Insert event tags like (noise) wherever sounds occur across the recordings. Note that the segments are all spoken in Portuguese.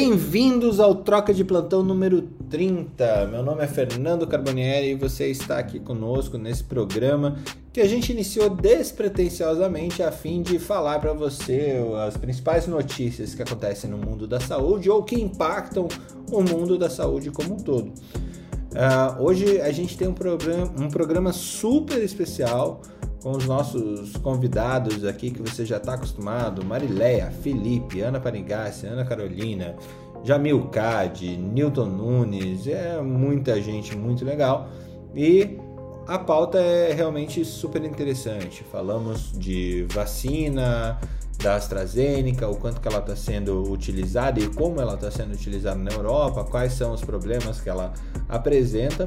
Bem-vindos ao Troca de Plantão número 30. Meu nome é Fernando Carbonieri e você está aqui conosco nesse programa que a gente iniciou despretensiosamente a fim de falar para você as principais notícias que acontecem no mundo da saúde ou que impactam o mundo da saúde como um todo. Uh, hoje a gente tem um programa, um programa super especial com os nossos convidados aqui que você já está acostumado: Marileia, Felipe, Ana Panigassi, Ana Carolina, Jamil Cade, Newton Nunes, é muita gente muito legal. E a pauta é realmente super interessante. Falamos de vacina da AstraZeneca, o quanto que ela está sendo utilizada e como ela está sendo utilizada na Europa, quais são os problemas que ela apresenta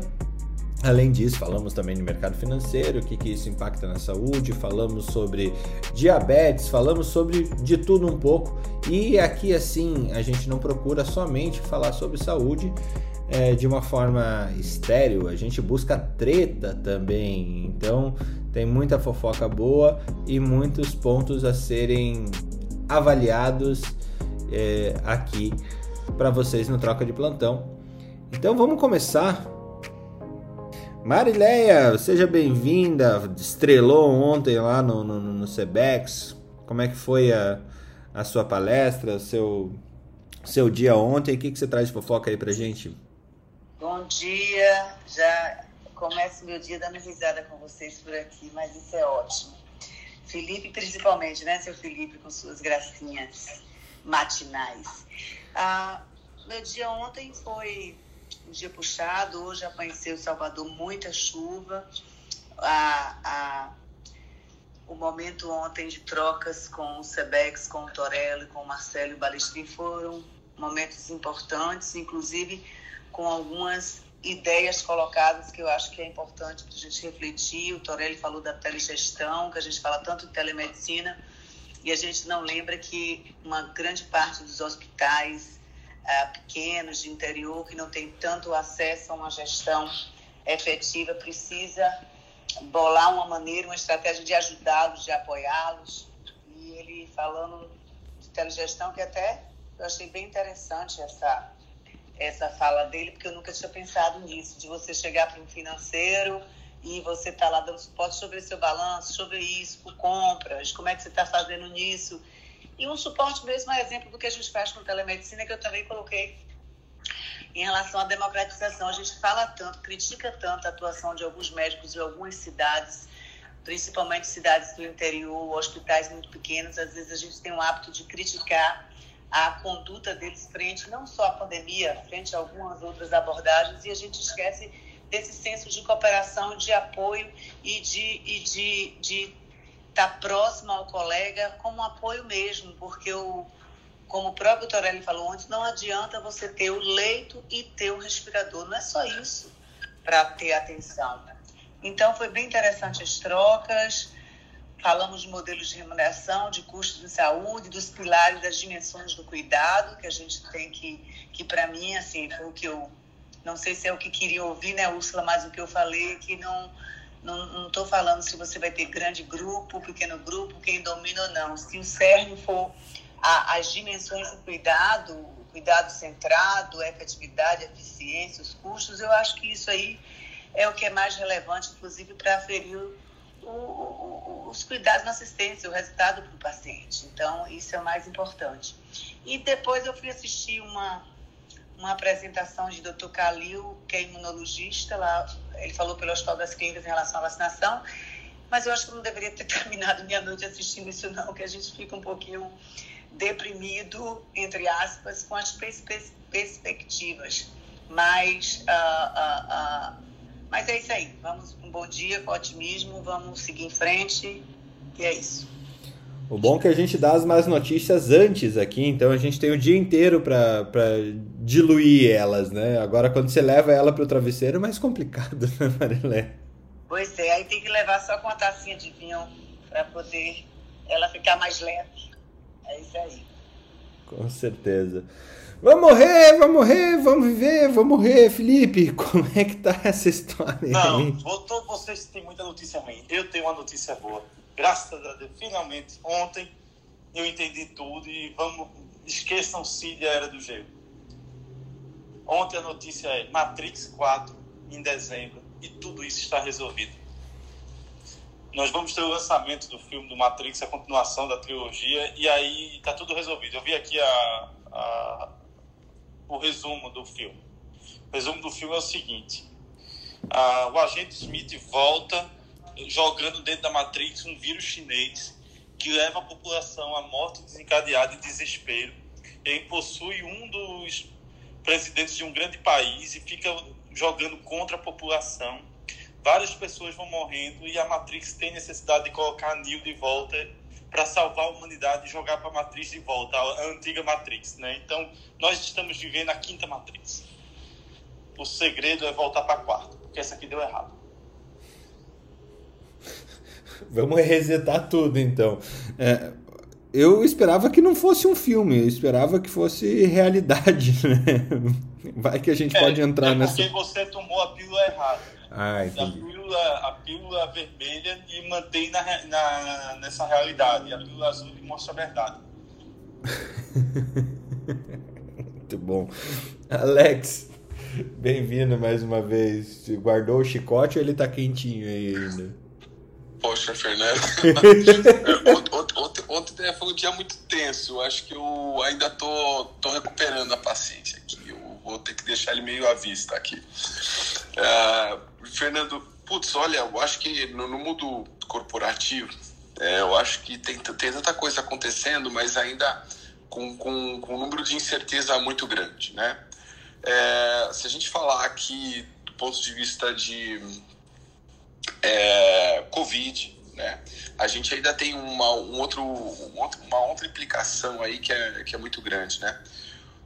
Além disso, falamos também no mercado financeiro, o que, que isso impacta na saúde, falamos sobre diabetes, falamos sobre de tudo um pouco. E aqui, assim, a gente não procura somente falar sobre saúde é, de uma forma estéreo, a gente busca treta também. Então, tem muita fofoca boa e muitos pontos a serem avaliados é, aqui para vocês no Troca de Plantão. Então, vamos começar Marileia, seja bem-vinda. Estrelou ontem lá no, no, no Cebex. Como é que foi a, a sua palestra, seu, seu dia ontem? O que, que você traz de fofoca aí pra gente? Bom dia. Já começo meu dia dando risada com vocês por aqui, mas isso é ótimo. Felipe, principalmente, né, seu Felipe, com suas gracinhas matinais. Ah, meu dia ontem foi um dia puxado. Hoje amanheceu Salvador muita chuva. A, a, o momento ontem de trocas com o Sebex, com o Torello, com o Marcelo e o Balestrin foram momentos importantes, inclusive com algumas ideias colocadas que eu acho que é importante para a gente refletir. O Torelli falou da telegestão, que a gente fala tanto de telemedicina, e a gente não lembra que uma grande parte dos hospitais uh, pequenos de interior que não tem tanto acesso a uma gestão efetiva precisa bolar uma maneira, uma estratégia de ajudá-los, de apoiá-los. E ele falando de telegestão, que até eu achei bem interessante essa, essa fala dele, porque eu nunca tinha pensado nisso, de você chegar para um financeiro e você está lá dando suporte sobre seu balanço, sobre isso, compras, como é que você está fazendo nisso. E um suporte mesmo é exemplo do que a gente faz com telemedicina, que eu também coloquei em relação à democratização. A gente fala tanto, critica tanto a atuação de alguns médicos em algumas cidades, principalmente cidades do interior, hospitais muito pequenos. Às vezes a gente tem o hábito de criticar a conduta deles frente não só à pandemia, frente a algumas outras abordagens, e a gente esquece desse senso de cooperação, de apoio e de, e de, de estar tá próximo ao colega como apoio mesmo, porque o, como o próprio Torelli falou antes, não adianta você ter o leito e ter o respirador, não é só isso para ter atenção. Então foi bem interessante as trocas, falamos de modelos de remuneração, de custos de saúde, dos pilares das dimensões do cuidado, que a gente tem que, que para mim, assim, foi o que eu, não sei se é o que queria ouvir, né, Úrsula, mas o que eu falei, que não não estou falando se você vai ter grande grupo, pequeno grupo, quem domina ou não. Se o cerne for a, as dimensões do cuidado, o cuidado centrado, a efetividade, a eficiência, os custos, eu acho que isso aí é o que é mais relevante, inclusive, para aferir o, o, os cuidados na assistência, o resultado para o paciente. Então, isso é o mais importante. E depois eu fui assistir uma, uma apresentação de Dr. Calil, que é imunologista, lá, ele falou pelo Hospital das Clínicas em relação à vacinação, mas eu acho que não deveria ter (laughs) terminado minha noite assistindo isso não, que a gente fica um pouquinho deprimido, entre aspas, com as pers perspectivas. Mas, uh, uh, uh, mas é isso aí, vamos um bom dia, com otimismo, vamos seguir em frente, e é isso. O bom é que a gente dá as más notícias antes aqui, então a gente tem o dia inteiro para diluir elas, né? Agora, quando você leva ela para o travesseiro, é mais complicado, (laughs) né, Marilé? Pois é, aí tem que levar só com uma tacinha de vinho para poder ela ficar mais leve. É isso aí. Com certeza. Vamos morrer, vamos morrer, vamos viver, vamos morrer. Felipe, (laughs) como é que tá essa história Não, aí? Não, vocês têm muita notícia ruim. Eu tenho uma notícia boa graças a Deus, finalmente, ontem eu entendi tudo e vamos, esqueçam-se da Era do Gelo. Ontem a notícia é Matrix 4 em dezembro e tudo isso está resolvido. Nós vamos ter o lançamento do filme do Matrix, a continuação da trilogia, e aí está tudo resolvido. Eu vi aqui a, a, o resumo do filme. O resumo do filme é o seguinte: a, o agente Smith volta jogando dentro da Matrix um vírus chinês que leva a população à morte desencadeada e desespero. Ele possui um dos presidentes de um grande país e fica jogando contra a população. Várias pessoas vão morrendo e a Matrix tem necessidade de colocar Neo de volta para salvar a humanidade e jogar para a Matrix de volta, a antiga Matrix, né? Então, nós estamos vivendo a quinta Matrix. O segredo é voltar para a quarta, porque essa aqui deu errado. Vamos resetar tudo, então. É, eu esperava que não fosse um filme, eu esperava que fosse realidade, (laughs) né? Vai que a gente é, pode entrar é nessa. Porque você tomou a pílula errada. Ah, entendi. A pílula, a pílula vermelha e mantém na, na, nessa realidade. A pílula azul mostra a verdade. (laughs) Muito bom. Alex, bem-vindo mais uma vez. Guardou o chicote ou ele tá quentinho aí ainda? Poxa, Fernando. (laughs) ontem, ontem, foi um dia muito tenso. Eu acho que eu ainda tô, tô recuperando a paciência aqui. Eu vou ter que deixar ele meio à vista aqui. Uh, Fernando, putz, olha, eu acho que no, no mundo corporativo, é, eu acho que tem, tem tanta coisa acontecendo, mas ainda com, com, com um número de incerteza muito grande, né? É, se a gente falar aqui do ponto de vista de é, Covid, né? A gente ainda tem uma, um outro, uma outra implicação aí que é, que é muito grande, né?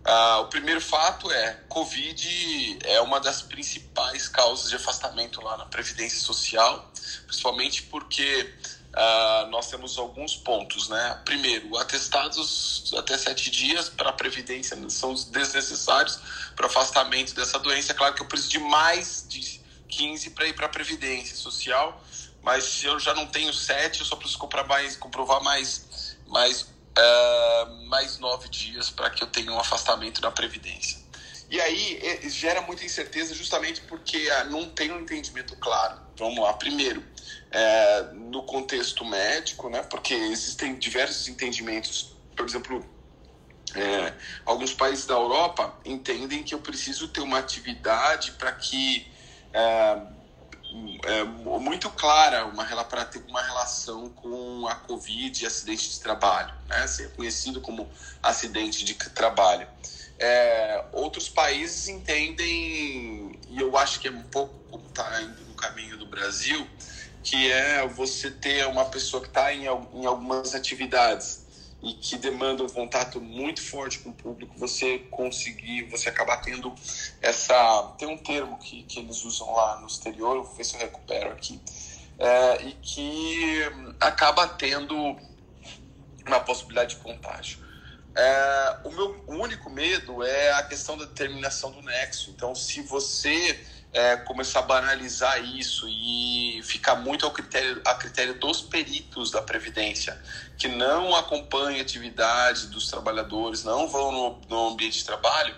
Ah, o primeiro fato é Covid é uma das principais causas de afastamento lá na Previdência Social, principalmente porque ah, nós temos alguns pontos, né? Primeiro, atestados até sete dias para a Previdência são desnecessários para afastamento dessa doença. É claro que eu preciso de mais de 15 para ir para a Previdência Social, mas se eu já não tenho 7, eu só preciso comprar mais, comprovar mais, mais, uh, mais 9 dias para que eu tenha um afastamento da Previdência. E aí gera muita incerteza justamente porque uh, não tem um entendimento claro. Vamos lá, primeiro, é, no contexto médico, né, porque existem diversos entendimentos, por exemplo, é, alguns países da Europa entendem que eu preciso ter uma atividade para que é, é, muito clara uma, para ter uma relação com a Covid e acidente de trabalho, né? ser conhecido como acidente de trabalho. É, outros países entendem, e eu acho que é um pouco como está indo no caminho do Brasil, que é você ter uma pessoa que está em, em algumas atividades e que demanda um contato muito forte com o público, você conseguir, você acabar tendo essa. Tem um termo que, que eles usam lá no exterior, vou ver se eu recupero aqui, é, e que acaba tendo uma possibilidade de contágio. É, o meu único medo é a questão da determinação do nexo. Então, se você é, começar a banalizar isso e ficar muito ao critério, a critério dos peritos da Previdência, que não acompanham a atividade dos trabalhadores, não vão no, no ambiente de trabalho,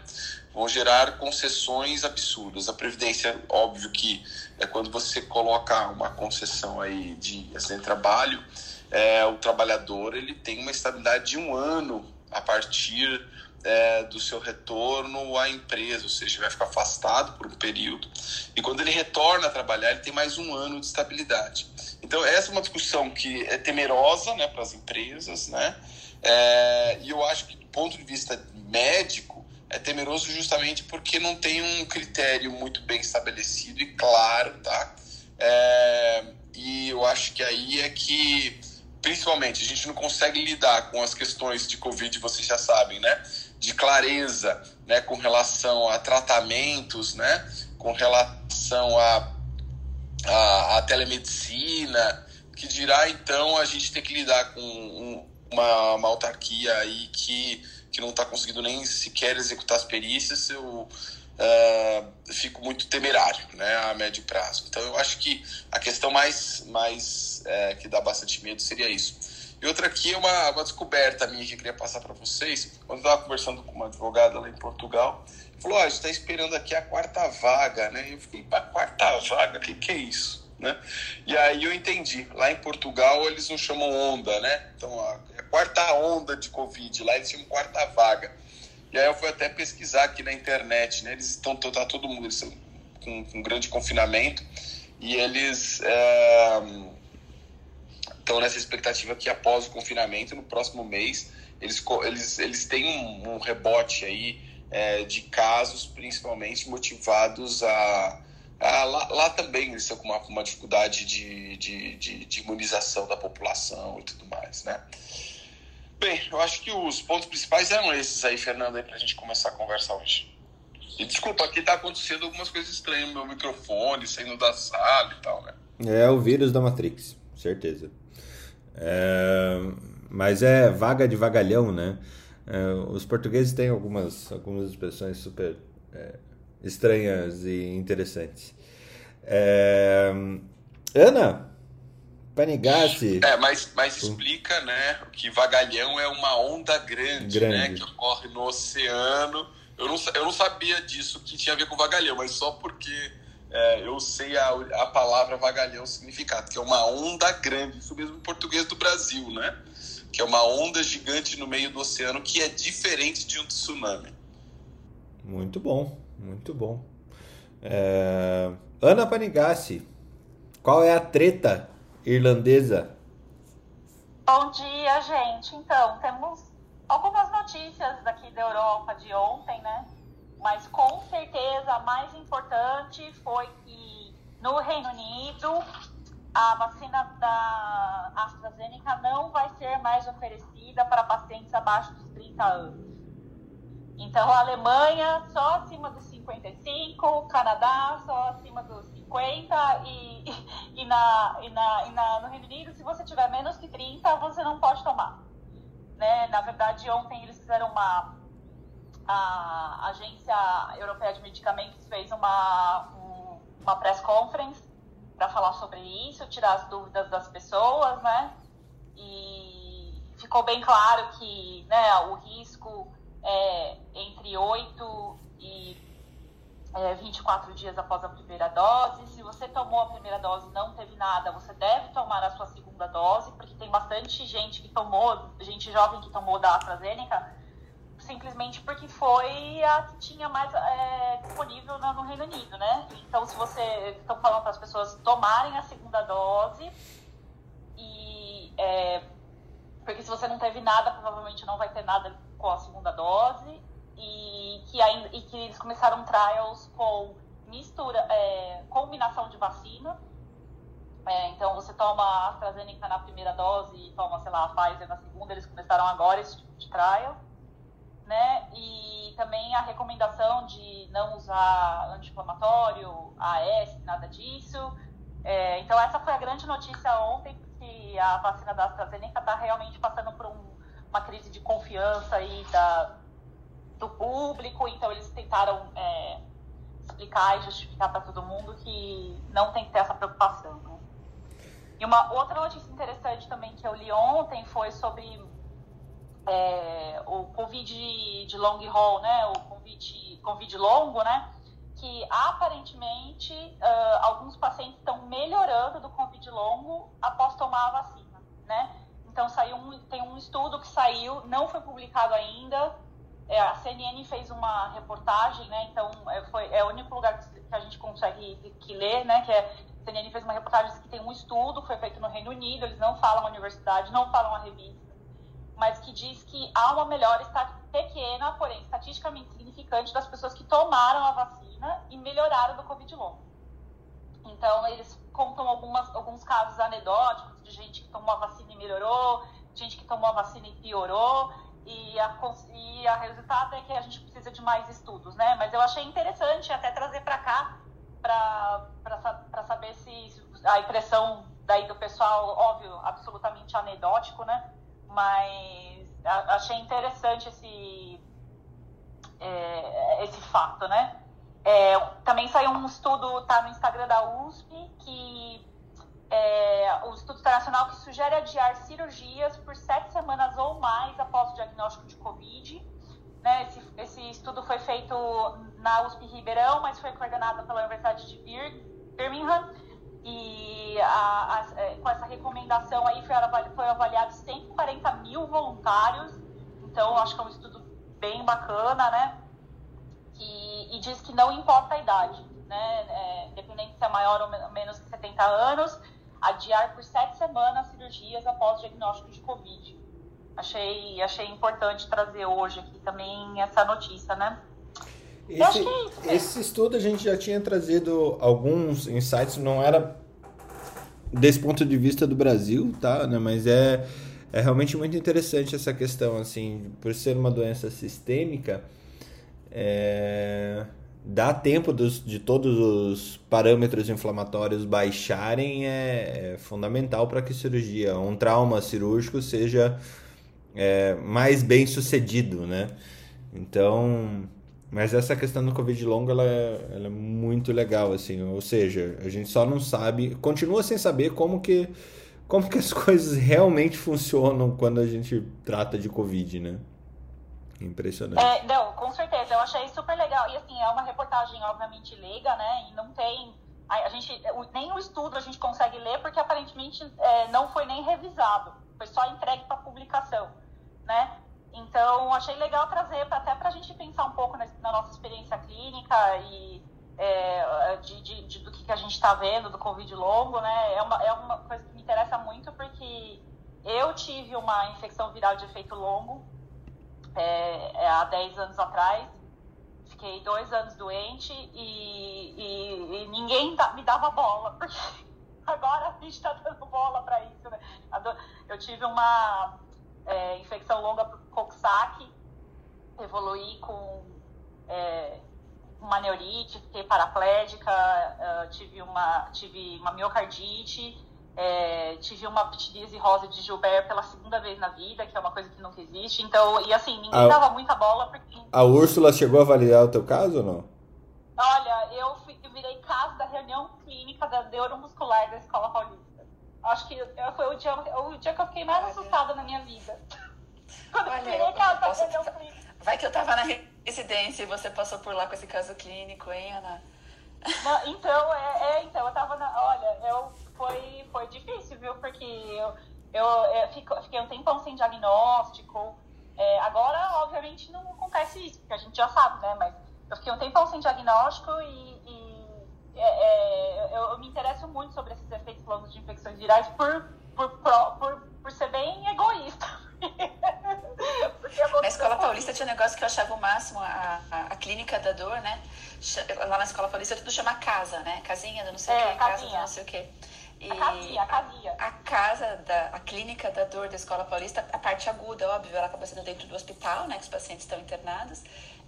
vão gerar concessões absurdas. A Previdência, óbvio que é quando você coloca uma concessão aí de de trabalho, é, o trabalhador ele tem uma estabilidade de um ano a partir é, do seu retorno à empresa, ou seja, vai ficar afastado por um período. E quando ele retorna a trabalhar, ele tem mais um ano de estabilidade. Então, essa é uma discussão que é temerosa né, para as empresas, né? É, e eu acho que, do ponto de vista médico, é temeroso justamente porque não tem um critério muito bem estabelecido e claro, tá? É, e eu acho que aí é que, principalmente, a gente não consegue lidar com as questões de Covid, vocês já sabem, né? De clareza né, com relação a tratamentos, né, com relação a, a, a telemedicina, que dirá então a gente ter que lidar com um, uma, uma autarquia aí que, que não está conseguindo nem sequer executar as perícias, eu uh, fico muito temerário né, a médio prazo. Então eu acho que a questão mais, mais é, que dá bastante medo seria isso. E outra aqui é uma, uma descoberta minha que eu queria passar para vocês. Quando eu estava conversando com uma advogada lá em Portugal, falou: oh, a gente está esperando aqui a quarta vaga, né? E eu fiquei: a quarta vaga? O que, que é isso? Né? E aí eu entendi. Lá em Portugal eles não chamam onda, né? Então a, a quarta onda de Covid, lá eles chamam quarta vaga. E aí eu fui até pesquisar aqui na internet, né? Eles estão tá todo mundo com, com grande confinamento e eles é, estão nessa expectativa que após o confinamento, no próximo mês, eles, eles, eles têm um, um rebote aí é, de casos, principalmente motivados a. a lá, lá, também eles estão com uma, uma dificuldade de, de, de, de, imunização da população e tudo mais, né? Bem, eu acho que os pontos principais eram esses aí, Fernando, para a gente começar a conversar hoje. E desculpa, aqui tá acontecendo algumas coisas estranhas, meu microfone saindo da sala e tal, né? É o vírus da Matrix, certeza. É, mas é vaga de vagalhão, né? É, os portugueses têm algumas, algumas expressões super é, estranhas e interessantes. É, Ana Panigassi. É, mas, mas explica, né, que vagalhão é uma onda grande, né, grande. né, que ocorre no oceano. Eu não, eu não sabia disso que tinha a ver com vagalhão, mas só porque é, eu sei a, a palavra vagalhão significado, que é uma onda grande, isso mesmo em português do Brasil, né? Que é uma onda gigante no meio do oceano que é diferente de um tsunami. Muito bom, muito bom. É... Ana Panigassi, qual é a treta irlandesa? Bom dia, gente. Então, temos algumas notícias daqui da Europa de ontem, né? Mas com certeza a mais importante foi que no Reino Unido a vacina da AstraZeneca não vai ser mais oferecida para pacientes abaixo dos 30 anos. Então, a Alemanha só acima dos 55, Canadá só acima dos 50 e, e, na, e, na, e na, no Reino Unido, se você tiver menos que 30, você não pode tomar. Né? Na verdade, ontem eles fizeram uma, a Agência Europeia de Medicamentos fez uma, um, uma press conference para falar sobre isso, tirar as dúvidas das pessoas, né? E ficou bem claro que né, o risco é entre 8 e é, 24 dias após a primeira dose. Se você tomou a primeira dose e não teve nada, você deve tomar a sua segunda dose, porque tem bastante gente que tomou, gente jovem que tomou da AstraZeneca simplesmente porque foi a que tinha mais é, disponível no, no, Reino Unido, né? Então, se você estão falando para as pessoas tomarem a segunda dose e é, porque se você não teve nada, provavelmente não vai ter nada com a segunda dose e que ainda e que eles começaram trials com mistura, é, combinação de vacina. É, então você toma a AstraZeneca na primeira dose e toma, sei lá, a Pfizer na segunda. Eles começaram agora esse tipo de trial né? E também a recomendação de não usar anti-inflamatório, AS, nada disso. É, então essa foi a grande notícia ontem, que a vacina da AstraZeneca está realmente passando por um, uma crise de confiança aí da, do público, então eles tentaram é, explicar e justificar para todo mundo que não tem que ter essa preocupação. Né? E uma outra notícia interessante também que eu li ontem foi sobre é, o Covid de long haul, né, o Covid, COVID longo, né, que aparentemente uh, alguns pacientes estão melhorando do Covid longo após tomar a vacina, né? Então saiu um, tem um estudo que saiu, não foi publicado ainda. É, a CNN fez uma reportagem, né? Então é, foi, é o único lugar que, a gente consegue que ler, né? Que é a CNN fez uma reportagem que tem um estudo que foi feito no Reino Unido. Eles não falam a universidade, não falam a revista mas que diz que há uma melhora pequena, porém estatisticamente significante, das pessoas que tomaram a vacina e melhoraram do Covid longo. Então, eles contam algumas, alguns casos anedóticos de gente que tomou a vacina e melhorou, gente que tomou a vacina e piorou, e a, e a resultado é que a gente precisa de mais estudos, né? Mas eu achei interessante até trazer para cá, para saber se a impressão daí do pessoal, óbvio, absolutamente anedótico, né? Mas achei interessante esse, é, esse fato, né? É, também saiu um estudo, tá no Instagram da USP, que é, o estudo internacional que sugere adiar cirurgias por sete semanas ou mais após o diagnóstico de Covid. Né? Esse, esse, estudo foi feito na USP Ribeirão, mas foi coordenado pela Universidade de Birmingham. E a, a, é, com essa recomendação aí foi, foi avaliado 140 mil voluntários. Então, acho que é um estudo bem bacana, né? E, e diz que não importa a idade, né? É, independente se é maior ou menos que 70 anos, adiar por sete semanas cirurgias após diagnóstico de Covid. Achei, achei importante trazer hoje aqui também essa notícia, né? Esse, esse estudo a gente já tinha trazido alguns insights, não era desse ponto de vista do Brasil, tá? Né? Mas é, é realmente muito interessante essa questão, assim, por ser uma doença sistêmica, é, dá tempo dos, de todos os parâmetros inflamatórios baixarem é, é fundamental para que cirurgia, um trauma cirúrgico seja é, mais bem sucedido, né? Então, mas essa questão do Covid longo, ela é, ela é muito legal, assim, ou seja, a gente só não sabe, continua sem saber como que, como que as (laughs) coisas realmente funcionam quando a gente trata de Covid, né? Impressionante. É, não, com certeza. Eu achei super legal. E assim, é uma reportagem, obviamente, leiga, né? E não tem. A, gente, nem o estudo a gente consegue ler, porque aparentemente é, não foi nem revisado. Foi só entregue para publicação, né? Então, achei legal trazer até para a gente pensar um pouco na, na nossa experiência clínica e é, de, de, de, do que a gente está vendo do Covid longo, né? É uma, é uma coisa que me interessa muito porque eu tive uma infecção viral de efeito longo é, é, há 10 anos atrás. Fiquei dois anos doente e, e, e ninguém me dava bola, (laughs) porque agora a gente está dando bola para isso. Né? Eu tive uma é, infecção longa por Coxsackie, evoluí com é, uma neurite, fiquei paraplégica, uh, tive, uma, tive uma miocardite é, tive uma pitirise rosa de Gilbert pela segunda vez na vida, que é uma coisa que nunca existe. Então, e assim, ninguém a, dava muita bola porque. A Úrsula chegou a avaliar o teu caso ou não? Olha, eu, fui, eu virei caso da reunião clínica da neuromuscular da Escola Paulista. Acho que foi o dia, o dia que eu fiquei mais Olha. assustada na minha vida. (laughs) Quando Olha, eu caso da reunião clínica. Vai que eu tava na residência e você passou por lá com esse caso clínico, hein, Ana? Não, então, é, é, então, eu tava na. Olha, eu foi, foi difícil, viu? Porque eu, eu, eu fico, fiquei um tempão sem diagnóstico. É, agora, obviamente, não acontece isso, porque a gente já sabe, né? Mas eu fiquei um tempão sem diagnóstico e, e é, é, eu, eu, me interesso muito sobre esses efeitos longos de infecções virais por, por, por, por, ser bem egoísta. (laughs) na Escola Paulista tinha um negócio que eu achava o máximo, a, a, a, clínica da dor, né? Lá na Escola Paulista tudo chama casa, né? Casinha do não sei o é, quê, casa do não sei o quê. E a casinha, a casinha. A, a, casa, da, a clínica da dor da Escola Paulista, a parte aguda, óbvio, ela acaba sendo dentro do hospital, né, que os pacientes estão internados,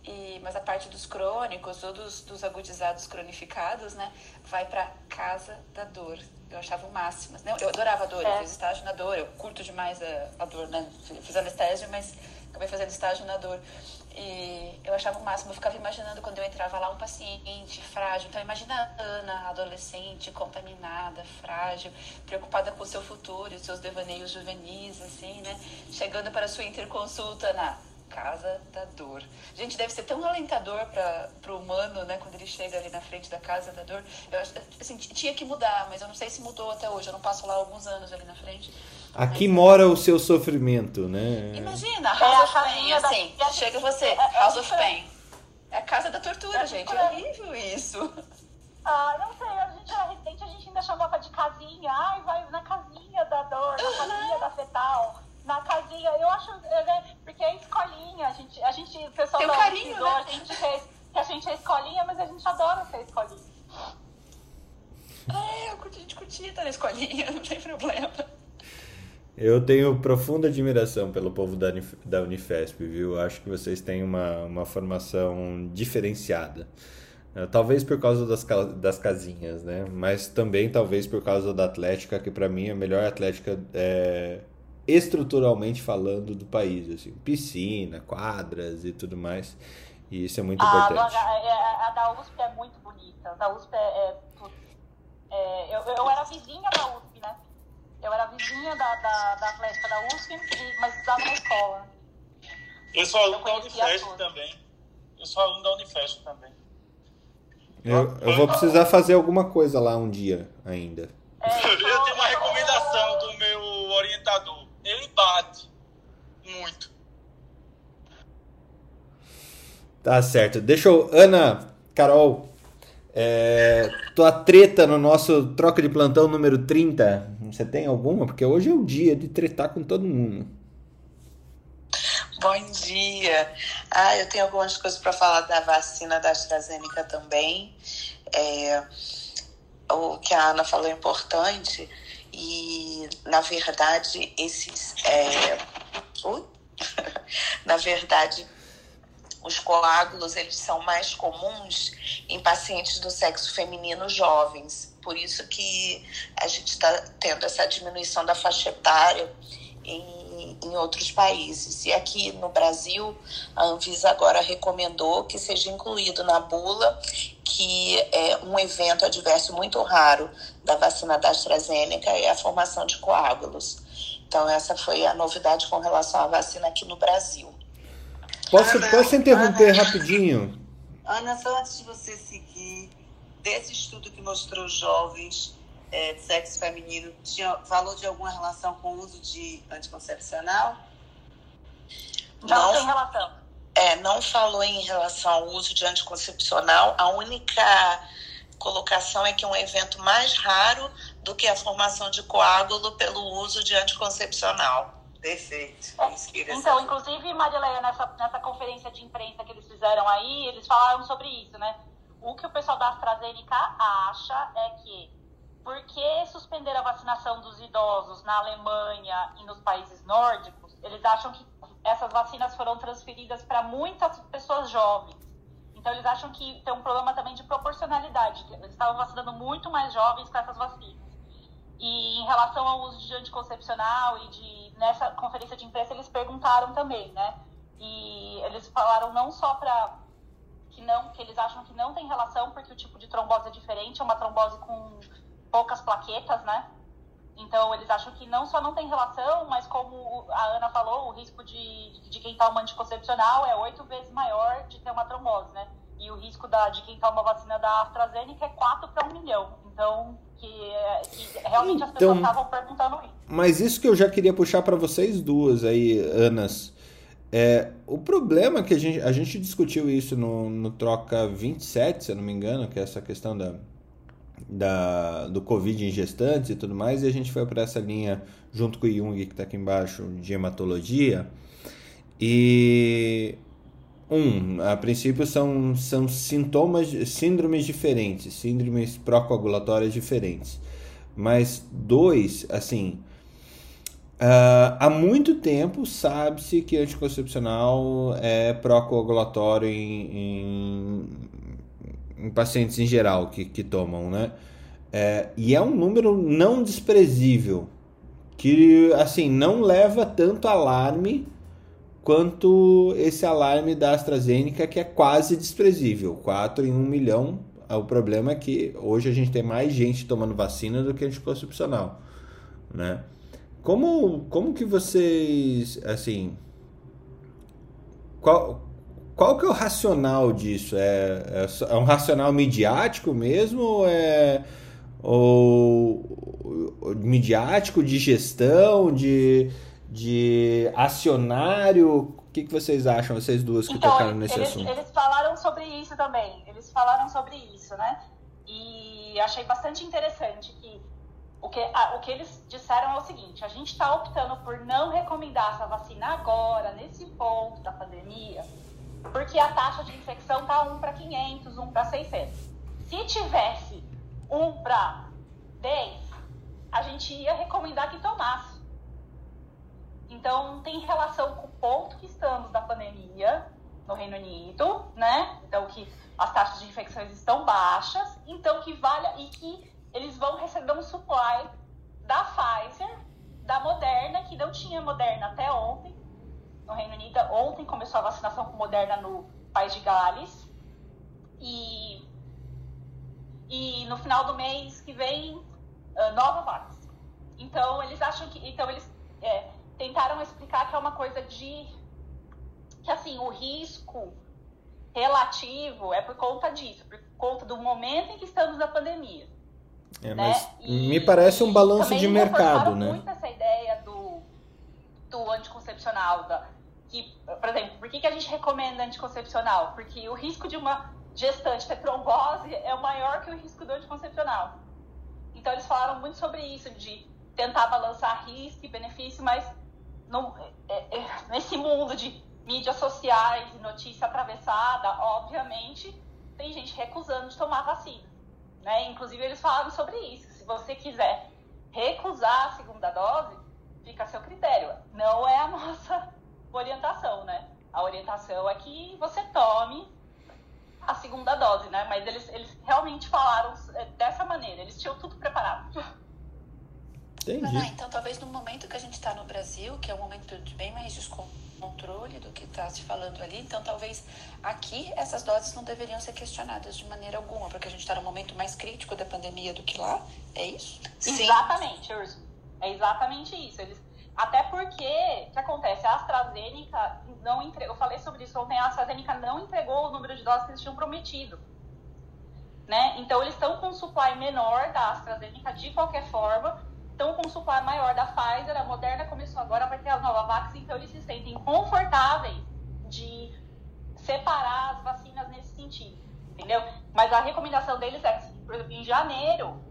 e, mas a parte dos crônicos ou dos, dos agudizados cronificados, né, vai para casa da dor. Eu achava o máximo. Eu adorava a dor, é. eu fiz estágio na dor, eu curto demais a, a dor, né, fiz anestésio, mas acabei fazendo estágio na dor. E eu achava o máximo, eu ficava imaginando quando eu entrava lá um paciente frágil. Então, imagina a Ana, adolescente, contaminada, frágil, preocupada com o seu futuro, os seus devaneios juvenis, assim, né? Chegando para a sua interconsulta na casa da dor. Gente, deve ser tão alentador para o humano, né? Quando ele chega ali na frente da casa da dor. Eu, assim, tinha que mudar, mas eu não sei se mudou até hoje. Eu não passo lá alguns anos ali na frente. Aqui mas... mora o seu sofrimento, né? Imagina, é House of Pain, assim. Da... Chega você, é, é House of Pain. É a casa da tortura, é gente. É horrível isso. Ah, não sei, a gente era residente, a gente ainda chamava de casinha. Ai, vai na casinha da dor, na casinha da fetal na casinha. Eu acho, né, porque é escolinha, a gente, a gente, o pessoal Tem um carinho, né? a gente fez, que a gente é escolinha, mas a gente adora ser escolinha. É, eu curto, a gente curtia estar na escolinha, (laughs) não tem problema. Eu tenho profunda admiração pelo povo da, da Unifesp, viu? Acho que vocês têm uma, uma formação diferenciada. É, talvez por causa das, das casinhas, né? Mas também talvez por causa da Atlética, que para mim é a melhor Atlética é, estruturalmente falando do país, assim, piscina, quadras e tudo mais. E isso é muito a importante. Do, a, a, da USP é muito bonita. A da USP é, é É, eu, eu era vizinha da USP, né? Eu era vizinha da, da, da Atlética da USP, mas estudava na escola. Eu sou aluno Eu da Unifest também. Eu sou aluno da Unifest também. Eu, eu vou precisar fazer alguma coisa lá um dia ainda. É, (laughs) Eu tenho uma recomendação do meu orientador. Ele bate muito. Tá certo. Deixa eu. Ana, Carol, é, tua treta no nosso troca de plantão número 30. Você tem alguma? Porque hoje é o dia de tretar com todo mundo. Bom dia. Ah, eu tenho algumas coisas para falar da vacina da AstraZeneca também. É, o que a Ana falou é importante e, na verdade, esses. é, (laughs) na verdade, os coágulos eles são mais comuns em pacientes do sexo feminino jovens. Por isso que a gente está tendo essa diminuição da faixa etária em, em outros países. E aqui no Brasil, a Anvisa agora recomendou que seja incluído na bula que é um evento adverso muito raro da vacina da AstraZeneca é a formação de coágulos. Então, essa foi a novidade com relação à vacina aqui no Brasil. Posso, Ana, posso interromper Ana. rapidinho? Ana, só antes de você seguir, desse estudo que mostrou jovens é, de sexo feminino, tinha, falou de alguma relação com o uso de anticoncepcional? Não tem relação. É, não falou em relação ao uso de anticoncepcional. A única colocação é que é um evento mais raro do que a formação de coágulo pelo uso de anticoncepcional. Perfeito. É Então, saber. inclusive, Marileia, nessa, nessa conferência de imprensa que eles fizeram aí, eles falaram sobre isso, né? O que o pessoal da AstraZeneca acha é que por que suspender a vacinação dos idosos na Alemanha e nos países nórdicos, eles acham que essas vacinas foram transferidas para muitas pessoas jovens. Então, eles acham que tem um problema também de proporcionalidade. Eles estavam vacinando muito mais jovens com essas vacinas. E em relação ao uso de anticoncepcional e de nessa conferência de imprensa eles perguntaram também, né? E eles falaram não só para que não que eles acham que não tem relação porque o tipo de trombose é diferente, é uma trombose com poucas plaquetas, né? Então eles acham que não só não tem relação, mas como a Ana falou, o risco de, de quem toma anticoncepcional é oito vezes maior de ter uma trombose, né? E o risco da, de quem toma vacina da AstraZeneca é 4 para 1 milhão. Então, que, que realmente as Então- pessoas estavam perguntando isso. Mas isso que eu já queria puxar para vocês duas aí, Anas. É, o problema que a gente, a gente discutiu isso no, no Troca 27, se eu não me engano, que é essa questão da, da, do Covid em gestantes e tudo mais, e a gente foi para essa linha junto com o Jung, que está aqui embaixo, de hematologia. E um, a princípio são, são sintomas, síndromes diferentes, síndromes pró-coagulatórias diferentes. Mas dois, assim, ah, há muito tempo sabe-se que anticoncepcional é pró-coagulatório em, em, em pacientes em geral que, que tomam, né? É, e é um número não desprezível, que assim não leva tanto alarme quanto esse alarme da AstraZeneca, que é quase desprezível 4 em 1 milhão. O problema é que hoje a gente tem mais gente tomando vacina do que anticoncepcional, né? Como, como que vocês, assim, qual, qual que é o racional disso? É, é, é um racional midiático mesmo ou é ou, ou midiático de gestão, de, de acionário? O que, que vocês acham, vocês duas que tocaram nesse Então, eles, assunto? eles falaram sobre isso também. Eles falaram sobre isso, né? E achei bastante interessante que o que, o que eles disseram é o seguinte: a gente está optando por não recomendar essa vacina agora, nesse ponto da pandemia, porque a taxa de infecção tá 1 para 500, 1 para 600. Se tivesse 1 para 10, a gente ia recomendar que tomasse. Então, tem relação com o ponto que estamos da pandemia no Reino Unido, né? Então, que as taxas de infecções estão baixas, então que vale e que eles vão receber um supply da Pfizer, da Moderna, que não tinha Moderna até ontem no Reino Unido. Ontem começou a vacinação com Moderna no País de Gales. E e no final do mês que vem, uh, nova vax. Então, eles acham que. Então, eles é, tentaram explicar que é uma coisa de. que assim, o risco relativo é por conta disso, por conta do momento em que estamos na pandemia. É, né? mas e, me parece um balanço de mercado, né? muito essa ideia do, do anticoncepcional, da, que, por exemplo, por que, que a gente recomenda anticoncepcional? Porque o risco de uma gestante ter trombose é maior que o risco do anticoncepcional. Então eles falaram muito sobre isso, de tentar balançar risco e benefício, mas no, é, é, nesse mundo de mídias sociais e notícia atravessada, obviamente, tem gente recusando de tomar vacina. Né? Inclusive, eles falaram sobre isso. Se você quiser recusar a segunda dose, fica a seu critério. Não é a (laughs) nossa orientação, né? A orientação é que você tome a segunda dose, né? Mas eles, eles realmente falaram é, dessa maneira. Eles tinham tudo preparado. Entendi. Mas, ah, então, talvez no momento que a gente está no Brasil, que é um momento de bem mais descontrole do que está se falando ali, então talvez aqui essas doses não deveriam ser questionadas de maneira alguma, porque a gente está no momento mais crítico da pandemia do que lá. É isso? Sim. Exatamente, Urso. É exatamente isso. Eles, até porque, o que acontece? A AstraZeneca não entregou, eu falei sobre isso ontem, a AstraZeneca não entregou o número de doses que eles tinham prometido. Né? Então, eles estão com um supply menor da AstraZeneca de qualquer forma, estão com um supply maior da Pfizer, a Moderna começou agora, vai ter a Vax, então eles se sentem confortáveis de separar as vacinas nesse sentido, entendeu? Mas a recomendação deles é que, por exemplo, em janeiro,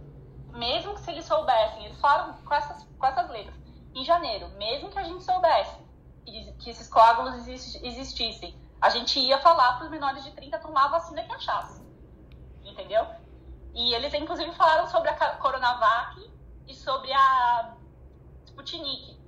mesmo que se eles soubessem, eles falaram com essas, com essas letras, em janeiro, mesmo que a gente soubesse que, esses coágulos existissem, a gente ia falar para os menores de 30 tomar a vacina que achasse, entendeu? E eles, inclusive, falaram sobre a Coronavac e sobre a Sputnik,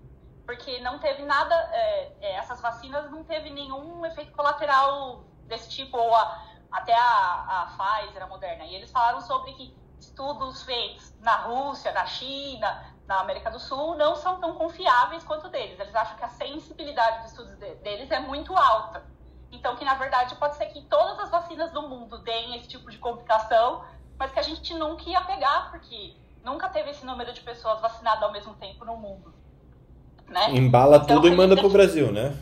porque não teve nada, é, é, essas vacinas não teve nenhum efeito colateral desse tipo, ou a, até a, a Pfizer, a Moderna. E eles falaram sobre que estudos feitos na Rússia, na China, na América do Sul não são tão confiáveis quanto deles. Eles acham que a sensibilidade dos estudos deles é muito alta. Então, que na verdade pode ser que todas as vacinas do mundo deem esse tipo de complicação, mas que a gente nunca ia pegar, porque nunca teve esse número de pessoas vacinadas ao mesmo tempo no mundo. Né? Embala então, tudo e manda para o Brasil, né?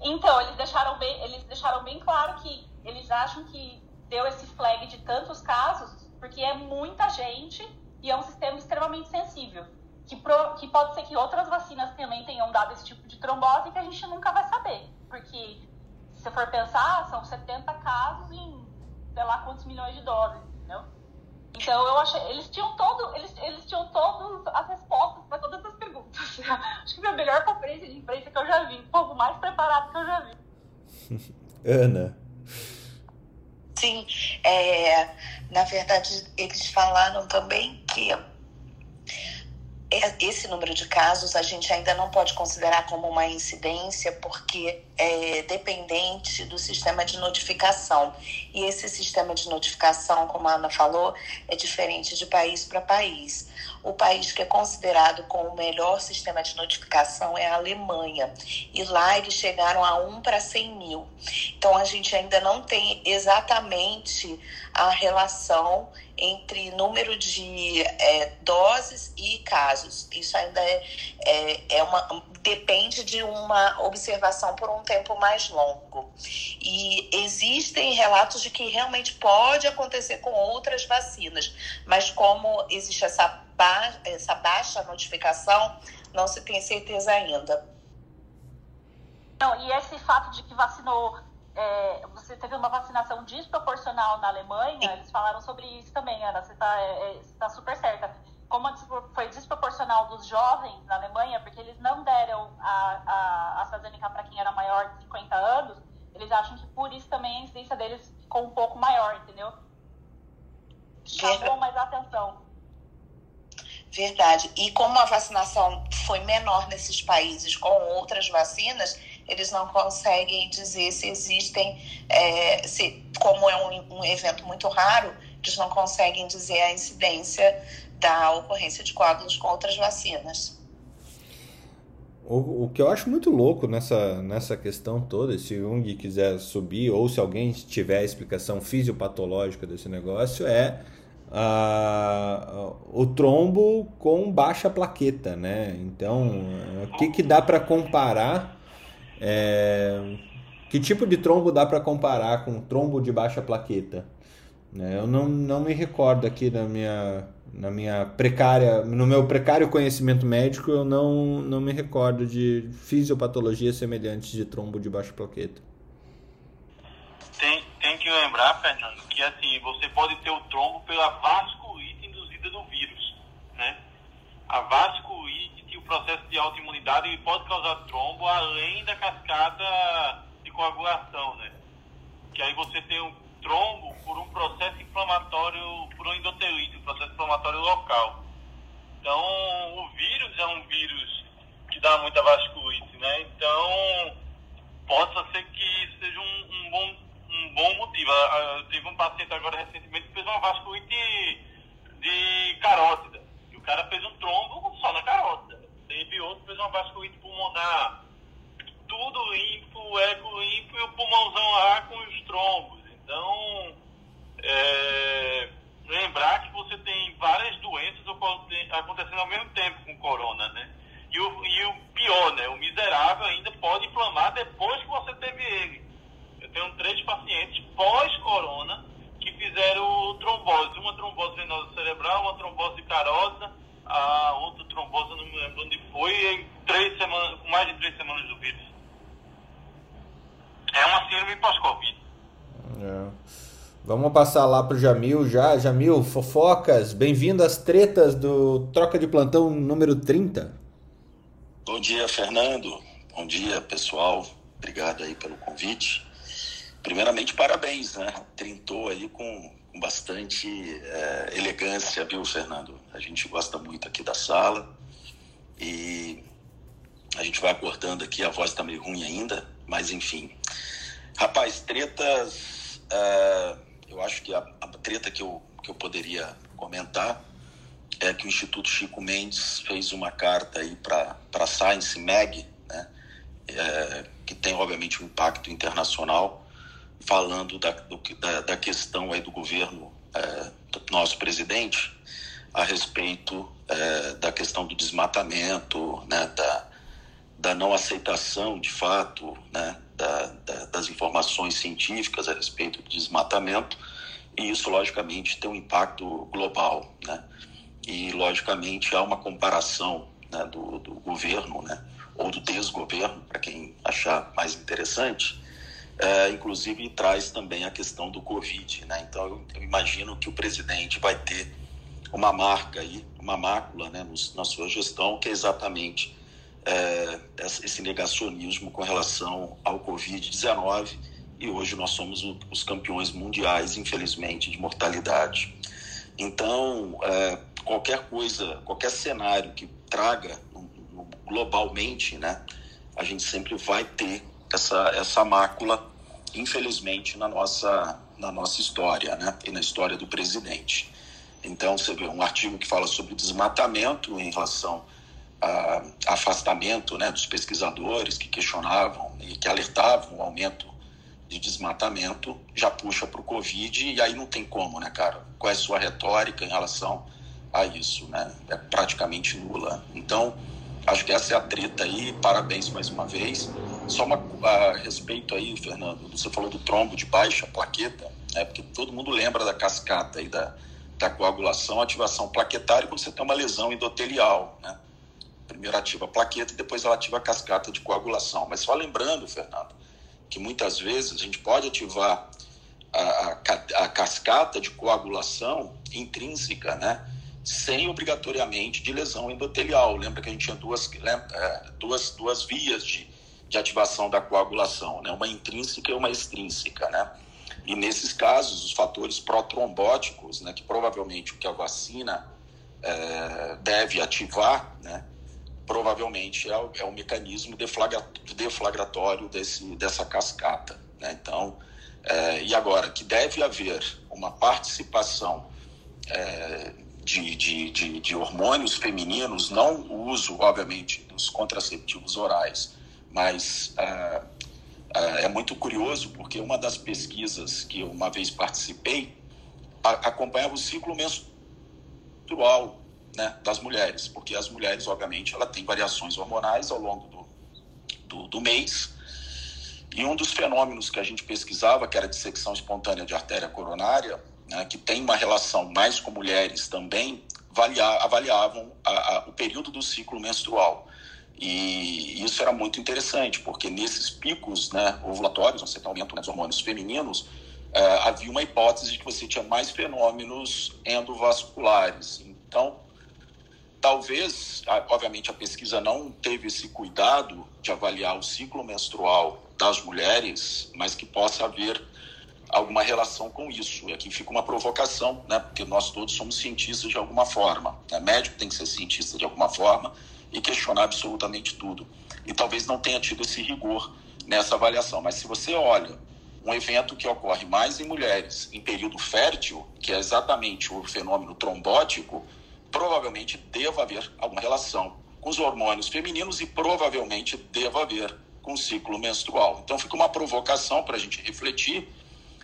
Então, eles deixaram, bem, eles deixaram bem claro que eles acham que deu esse flag de tantos casos, porque é muita gente e é um sistema extremamente sensível. Que, pro, que pode ser que outras vacinas também tenham dado esse tipo de trombose que a gente nunca vai saber. Porque, se for pensar, são 70 casos em sei lá quantos milhões de doses, entendeu? Então eu achei, eles tinham todo, eles, eles tinham todas as respostas para todas as perguntas. (laughs) Acho que foi a melhor conferência de imprensa que eu já vi, o povo mais preparado que eu já vi. (laughs) Ana. Sim, é, na verdade eles falaram também que é, esse número de casos a gente ainda não pode considerar como uma incidência porque é dependente do sistema de notificação. E esse sistema de notificação, como a Ana falou, é diferente de país para país. O país que é considerado com o melhor sistema de notificação é a Alemanha. E lá eles chegaram a 1 para 100 mil. Então a gente ainda não tem exatamente a relação entre número de é, doses e casos. Isso ainda é, é, é, uma depende de uma observação por um tempo mais longo. E existem relatos de que realmente pode acontecer com outras vacinas, mas como existe essa, ba essa baixa notificação, não se tem certeza ainda. Não, e esse fato de que vacinou é, você teve uma vacinação desproporcional na Alemanha, eles falaram sobre isso também, Ana, você está é, é tá super certa. Como foi desproporcional dos jovens na Alemanha, porque eles não deram a, a AstraZeneca para quem era maior de 50 anos, eles acham que por isso também a incidência deles ficou um pouco maior, entendeu? Chamou mais atenção. Verdade. E como a vacinação foi menor nesses países com outras vacinas, eles não conseguem dizer se existem, é, se, como é um, um evento muito raro, eles não conseguem dizer a incidência da ocorrência de coágulos com outras vacinas. O, o que eu acho muito louco nessa, nessa questão toda, se Jung quiser subir, ou se alguém tiver a explicação fisiopatológica desse negócio, é o trombo com baixa plaqueta, né? Então, o que, que dá para comparar? É, que tipo de trombo dá para comparar com trombo de baixa plaqueta? Né? Eu não, não me recordo aqui na minha, na minha precária, no meu precário conhecimento médico, eu não, não me recordo de fisiopatologias semelhantes de trombo de baixa plaqueta. Tem, tem que lembrar, Fernando, que assim, você pode ter o trombo pela vasculite induzida do vírus, né? A vasculite, processo de autoimunidade, ele pode causar trombo além da cascata de coagulação, né? Que aí você tem um trombo por um processo inflamatório, por um endotelite, um processo inflamatório local. Então, o vírus é um vírus que dá muita vasculite, né? Então, possa ser que seja um, um bom, um bom motivo. Eu tive um paciente agora recentemente que fez uma vasculite de carótida. E o cara fez um trombo só na carótida. Teve outro fez uma vasculite pulmonar. Tudo limpo, eco limpo e o pulmãozão lá com os trombos. Então, é, lembrar que você tem várias doenças acontecendo ao mesmo tempo com corona, né? E o, e o pior, né? O miserável ainda pode inflamar depois que você teve ele. Eu tenho três pacientes pós-corona que fizeram trombose. Uma trombose venosa cerebral, uma trombose carosa, a outra trombose, não me lembro onde foi, em três semanas, com mais de três semanas do vírus. É uma síndrome pós-Covid. É. Vamos passar lá pro Jamil já. Jamil, fofocas, bem-vindo às tretas do Troca de Plantão número 30. Bom dia, Fernando. Bom dia, pessoal. Obrigado aí pelo convite. Primeiramente, parabéns, né? Trintou aí com, com bastante é, elegância, viu, Fernando? A gente gosta muito aqui da sala e a gente vai acordando aqui, a voz tá meio ruim ainda, mas enfim. Rapaz, tretas Uh, eu acho que a, a, treta que eu, que eu poderia comentar é que o Instituto Chico Mendes fez uma carta aí para a Science Mag, né, é, que tem obviamente um impacto internacional, falando da, do, da, da, questão aí do governo é, do nosso presidente a respeito é, da questão do desmatamento, né, da, da não aceitação de fato né, da, da, das informações científicas a respeito do desmatamento, e isso, logicamente, tem um impacto global. Né? E, logicamente, há uma comparação né, do, do governo, né, ou do desgoverno, para quem achar mais interessante, é, inclusive traz também a questão do Covid. Né? Então, eu, eu, imagino que o presidente vai ter uma marca aí, uma mácula né, na sua gestão, que é exatamente é, esse negacionismo com relação ao Covid-19 e hoje nós somos os campeões mundiais, infelizmente, de mortalidade. Então, é, qualquer coisa, qualquer cenário que traga globalmente, né, a gente sempre vai ter essa, essa mácula, infelizmente, na nossa, na nossa história né, e na história do presidente. Então, você vê um artigo que fala sobre desmatamento em relação afastamento né, dos pesquisadores que questionavam e que alertavam o aumento de desmatamento, já puxa para o Covid e aí não tem como, né, cara? Qual é a sua retórica em relação a isso, né? É praticamente nula. Então, acho que essa é a treta aí, parabéns mais uma vez. Só uma, a respeito aí, Fernando, você falou do trombo de baixa plaqueta, né? Porque todo mundo lembra da cascata aí da, da coagulação, ativação plaquetária quando você tem uma lesão endotelial, né? Primeiro ativa a plaqueta e depois ela ativa a cascata de coagulação. Mas só lembrando, Fernando, que muitas vezes a gente pode ativar a, a, a cascata de coagulação intrínseca, né? Sem obrigatoriamente de lesão endotelial. Lembra que a gente tinha duas, é, duas, duas vias de, de ativação da coagulação, né? Uma intrínseca e uma extrínseca, né? E nesses casos, os fatores protrombóticos, né, que provavelmente o que a vacina é, deve ativar, né, provavelmente é o, é o mecanismo deflagratório desse, dessa cascata. Né? Então, é, e agora, que deve haver uma participação é, de, de, de, de, hormônios femininos, não o uso, obviamente, dos contraceptivos orais, mas é, é, é muito curioso porque uma das pesquisas que eu uma vez participei acompanhava o ciclo menstrual né, das mulheres, porque as mulheres, obviamente, ela tem variações hormonais ao longo do, do, do mês. E um dos fenômenos que a gente pesquisava, que era a dissecção espontânea de artéria coronária, né, que tem uma relação mais com mulheres também, avaliavam a, a, o período do ciclo menstrual. E isso era muito interessante, porque nesses picos né, ovulatórios, você tem aumento dos hormônios femininos, é, havia uma hipótese de que você tinha mais fenômenos endovasculares. Então, talvez, obviamente, a pesquisa não teve esse cuidado de avaliar o ciclo menstrual das mulheres, mas que possa haver alguma relação com isso. E aqui fica uma provocação, né? porque nós todos somos cientistas de alguma forma. Né? Médico tem que ser cientista de alguma forma e questionar absolutamente tudo. E talvez não tenha tido esse rigor nessa avaliação. Mas se você olha um evento que ocorre mais em mulheres em período fértil, que é exatamente o fenômeno trombótico, provavelmente deva haver alguma relação com os hormônios femininos e provavelmente deva haver com o ciclo menstrual. Então fica uma provocação para a gente refletir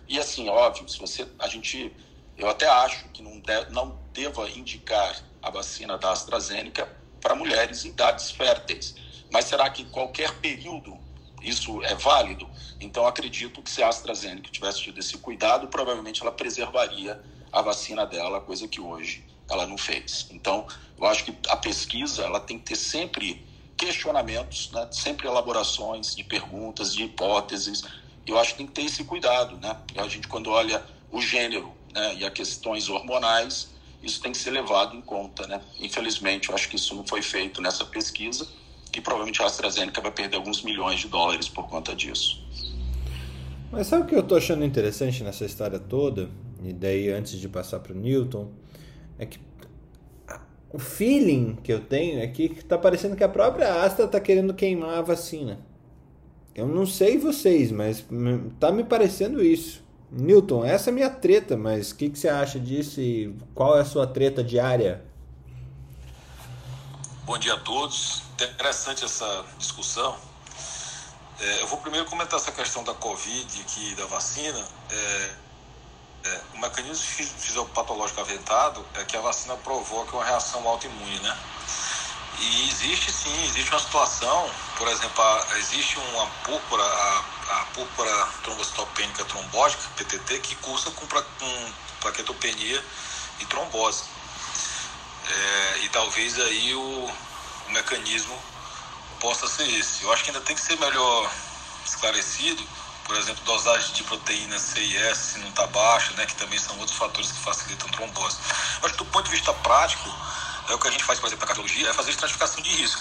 e assim, óbvio, se você, a gente, eu até acho que não, de, não deva indicar a vacina da AstraZeneca para mulheres em idades férteis. Mas será que qualquer período isso é válido? Então acredito que se a AstraZeneca tivesse tido esse cuidado, provavelmente ela preservaria a vacina dela, coisa que hoje ela não fez. Então, eu acho que a pesquisa ela tem que ter sempre questionamentos, né? sempre elaborações de perguntas, de hipóteses, eu acho que tem que ter esse cuidado, né? A gente quando olha o gênero, né, e as questões hormonais, isso tem que ser levado em conta, né? Infelizmente, eu acho que isso não foi feito nessa pesquisa e provavelmente a AstraZeneca vai perder alguns milhões de dólares por conta disso. Mas sabe o que eu tô achando interessante nessa história toda? E daí, antes de passar para o Newton, é que o feeling que eu tenho é que tá parecendo que a própria Astra tá querendo queimar a vacina. Eu não sei vocês, mas tá me parecendo isso. Newton, essa é minha treta, mas o que, que você acha disso e qual é a sua treta diária? Bom dia a todos. Interessante essa discussão. É, eu vou primeiro comentar essa questão da Covid aqui, da vacina. É, é, o mecanismo fisiopatológico aventado é que a vacina provoca uma reação autoimune, né? E existe sim, existe uma situação, por exemplo, a, existe uma púrpura, a, a púrpura trombocitopênica trombótica, PTT, que cursa com, pra, com plaquetopenia e trombose. É, e talvez aí o, o mecanismo possa ser esse. Eu acho que ainda tem que ser melhor esclarecido, por exemplo, dosagem de proteína C e S não está baixa, né, que também são outros fatores que facilitam trombose. Que do ponto de vista prático, é o que a gente faz, por exemplo, na cardiologia, é fazer estratificação de risco.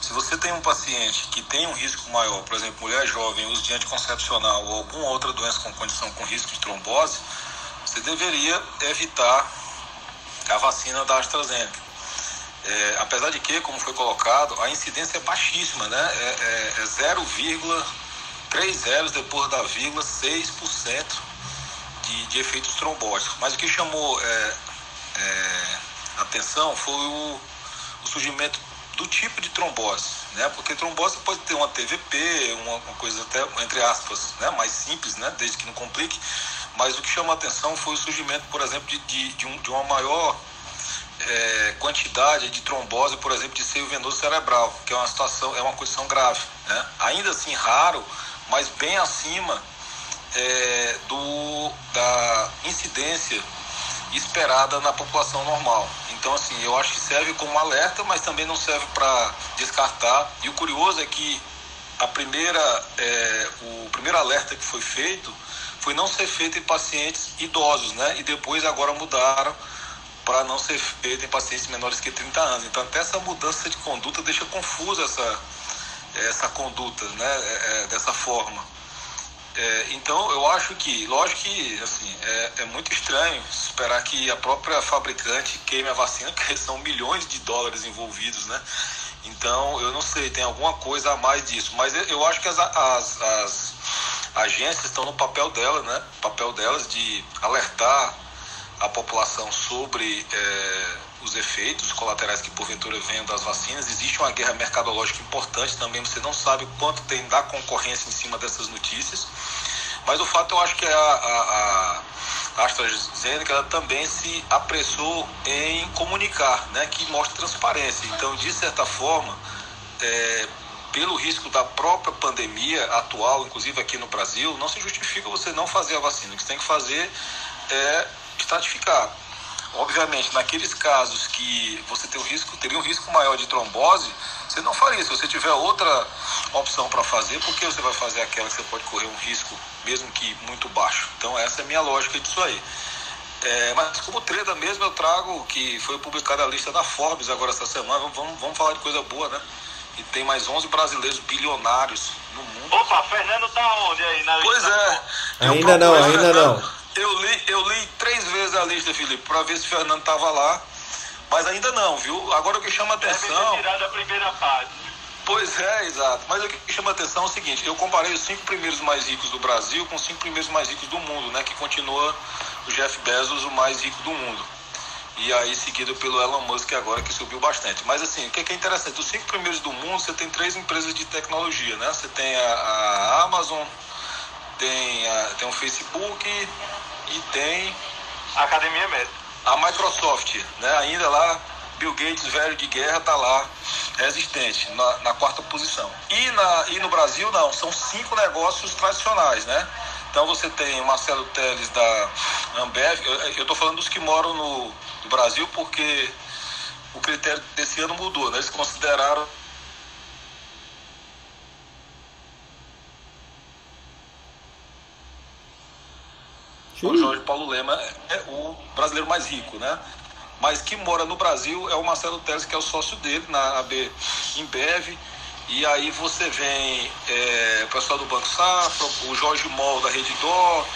Se você tem um paciente que tem um risco maior, por exemplo, mulher jovem, uso de anticoncepcional ou alguma outra doença com condição com risco de trombose, você deveria evitar a vacina da AstraZeneca. É, apesar de que, como foi colocado, a incidência é baixíssima, né? É, é, é 0,3 zeros depois da vírgula 6% de, de efeitos trombóticos. Mas o que chamou é, é atenção foi o, o surgimento do tipo de trombose, né? Porque trombose pode ter uma TVP, uma, uma, coisa até entre aspas, né? Mais simples, né? Desde que não complique. Mas o que chama a atenção foi o surgimento, por exemplo, de, de, de, um, de uma maior é, quantidade de trombose, por exemplo, de seio venoso cerebral, que é uma situação, é uma condição grave, né? Ainda assim raro, mas bem acima é, do da incidência esperada na população normal. Então, assim, eu acho que serve como alerta, mas também não serve para descartar. E o curioso é que a primeira, é, o primeiro alerta que foi feito foi não ser feito em pacientes idosos, né? E depois agora mudaram para não ser feito em pacientes menores que 30 anos. Então, até essa mudança de conduta deixa confusa essa, essa conduta, né? É, é dessa forma. É, então, eu acho que, lógico que assim, é, é, muito estranho esperar que a própria fabricante queime a vacina, (laughs) porque são milhões de dólares envolvidos, né? Então, eu não sei, tem alguma coisa a mais disso. Mas eu acho que as, as, as agências estão no papel delas, né? papel delas de alertar a população sobre é, os efeitos colaterais que porventura venham das vacinas. Existe uma guerra mercadológica importante também, você não sabe quanto tem da concorrência em cima dessas notícias. Mas o fato eu acho que a, a, a AstraZeneca ela também se apressou em comunicar, né, que mostra transparência. Então, de certa forma, é, pelo risco da própria pandemia atual, inclusive aqui no Brasil, não se justifica você não fazer a vacina. O que você tem que fazer é estratificar. Obviamente, naqueles casos que você tem um risco, teria um risco maior de trombose, você não faria. Se você tiver outra opção para fazer, por que você vai fazer aquela que você pode correr um risco, mesmo que muito baixo? Então, essa é a minha lógica disso aí. É, mas como treta mesmo, eu trago que foi publicada a lista da Forbes agora essa semana. Vamos, vamos falar de coisa boa, né? E tem mais 11 brasileiros bilionários no mundo. Opa, Fernando tá onde aí na Pois é. Ainda não, ainda Fernando. não. Eu li, eu li três vezes a lista, Felipe, para ver se o Fernando tava lá. Mas ainda não, viu? Agora o que chama Deve atenção. ter tirado a primeira página. Pois é, exato. Mas o que chama atenção é o seguinte: eu comparei os cinco primeiros mais ricos do Brasil com os cinco primeiros mais ricos do mundo, né? Que continua o Jeff Bezos o mais rico do mundo. E aí seguido pelo Elon Musk agora que subiu bastante. Mas assim, o que é, que é interessante? Os cinco primeiros do mundo, você tem três empresas de tecnologia, né? Você tem a, a Amazon, tem, a, tem o Facebook e tem Academia Médica. a Microsoft, né? Ainda lá, Bill Gates, velho de guerra, tá lá resistente, na, na quarta posição. E, na, e no Brasil, não, são cinco negócios tradicionais, né? Então você tem o Marcelo Teles da Ambev, eu, tô falando dos que moram no, no Brasil porque o critério desse ano mudou, né? Eles consideraram o Jorge Paulo Lema é o brasileiro mais rico, né? Mas que mora no Brasil é o Marcelo Teles, que é o sócio dele na AB Embev. E aí você vem é, o pessoal do Banco Safra, o Jorge Mol da Rede Dó,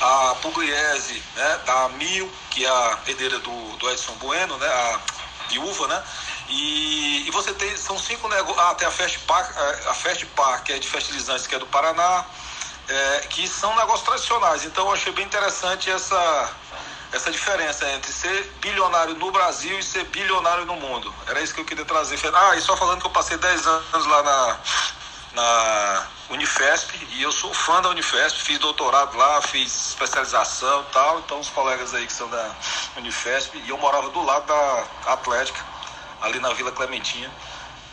a Pugliese né, da Mil, que é a herdeira do, do Edson Bueno, né, a viúva, né? E, e você tem, são cinco negócios. Ah, tem a Fast Park, a Fast Park, que é de fertilizantes, que é do Paraná é, que são negócios tradicionais. Então eu achei bem interessante essa, essa diferença entre ser bilionário no Brasil e ser bilionário no mundo. Era isso que eu queria trazer. Ah, e só falando que eu passei 10 anos lá na, na Unifesp e eu sou fã da Unifesp, fiz doutorado lá, fiz especialização e tal. Então os colegas aí que são da Unifesp e eu morava do lado da Atlética, ali na Vila Clementina.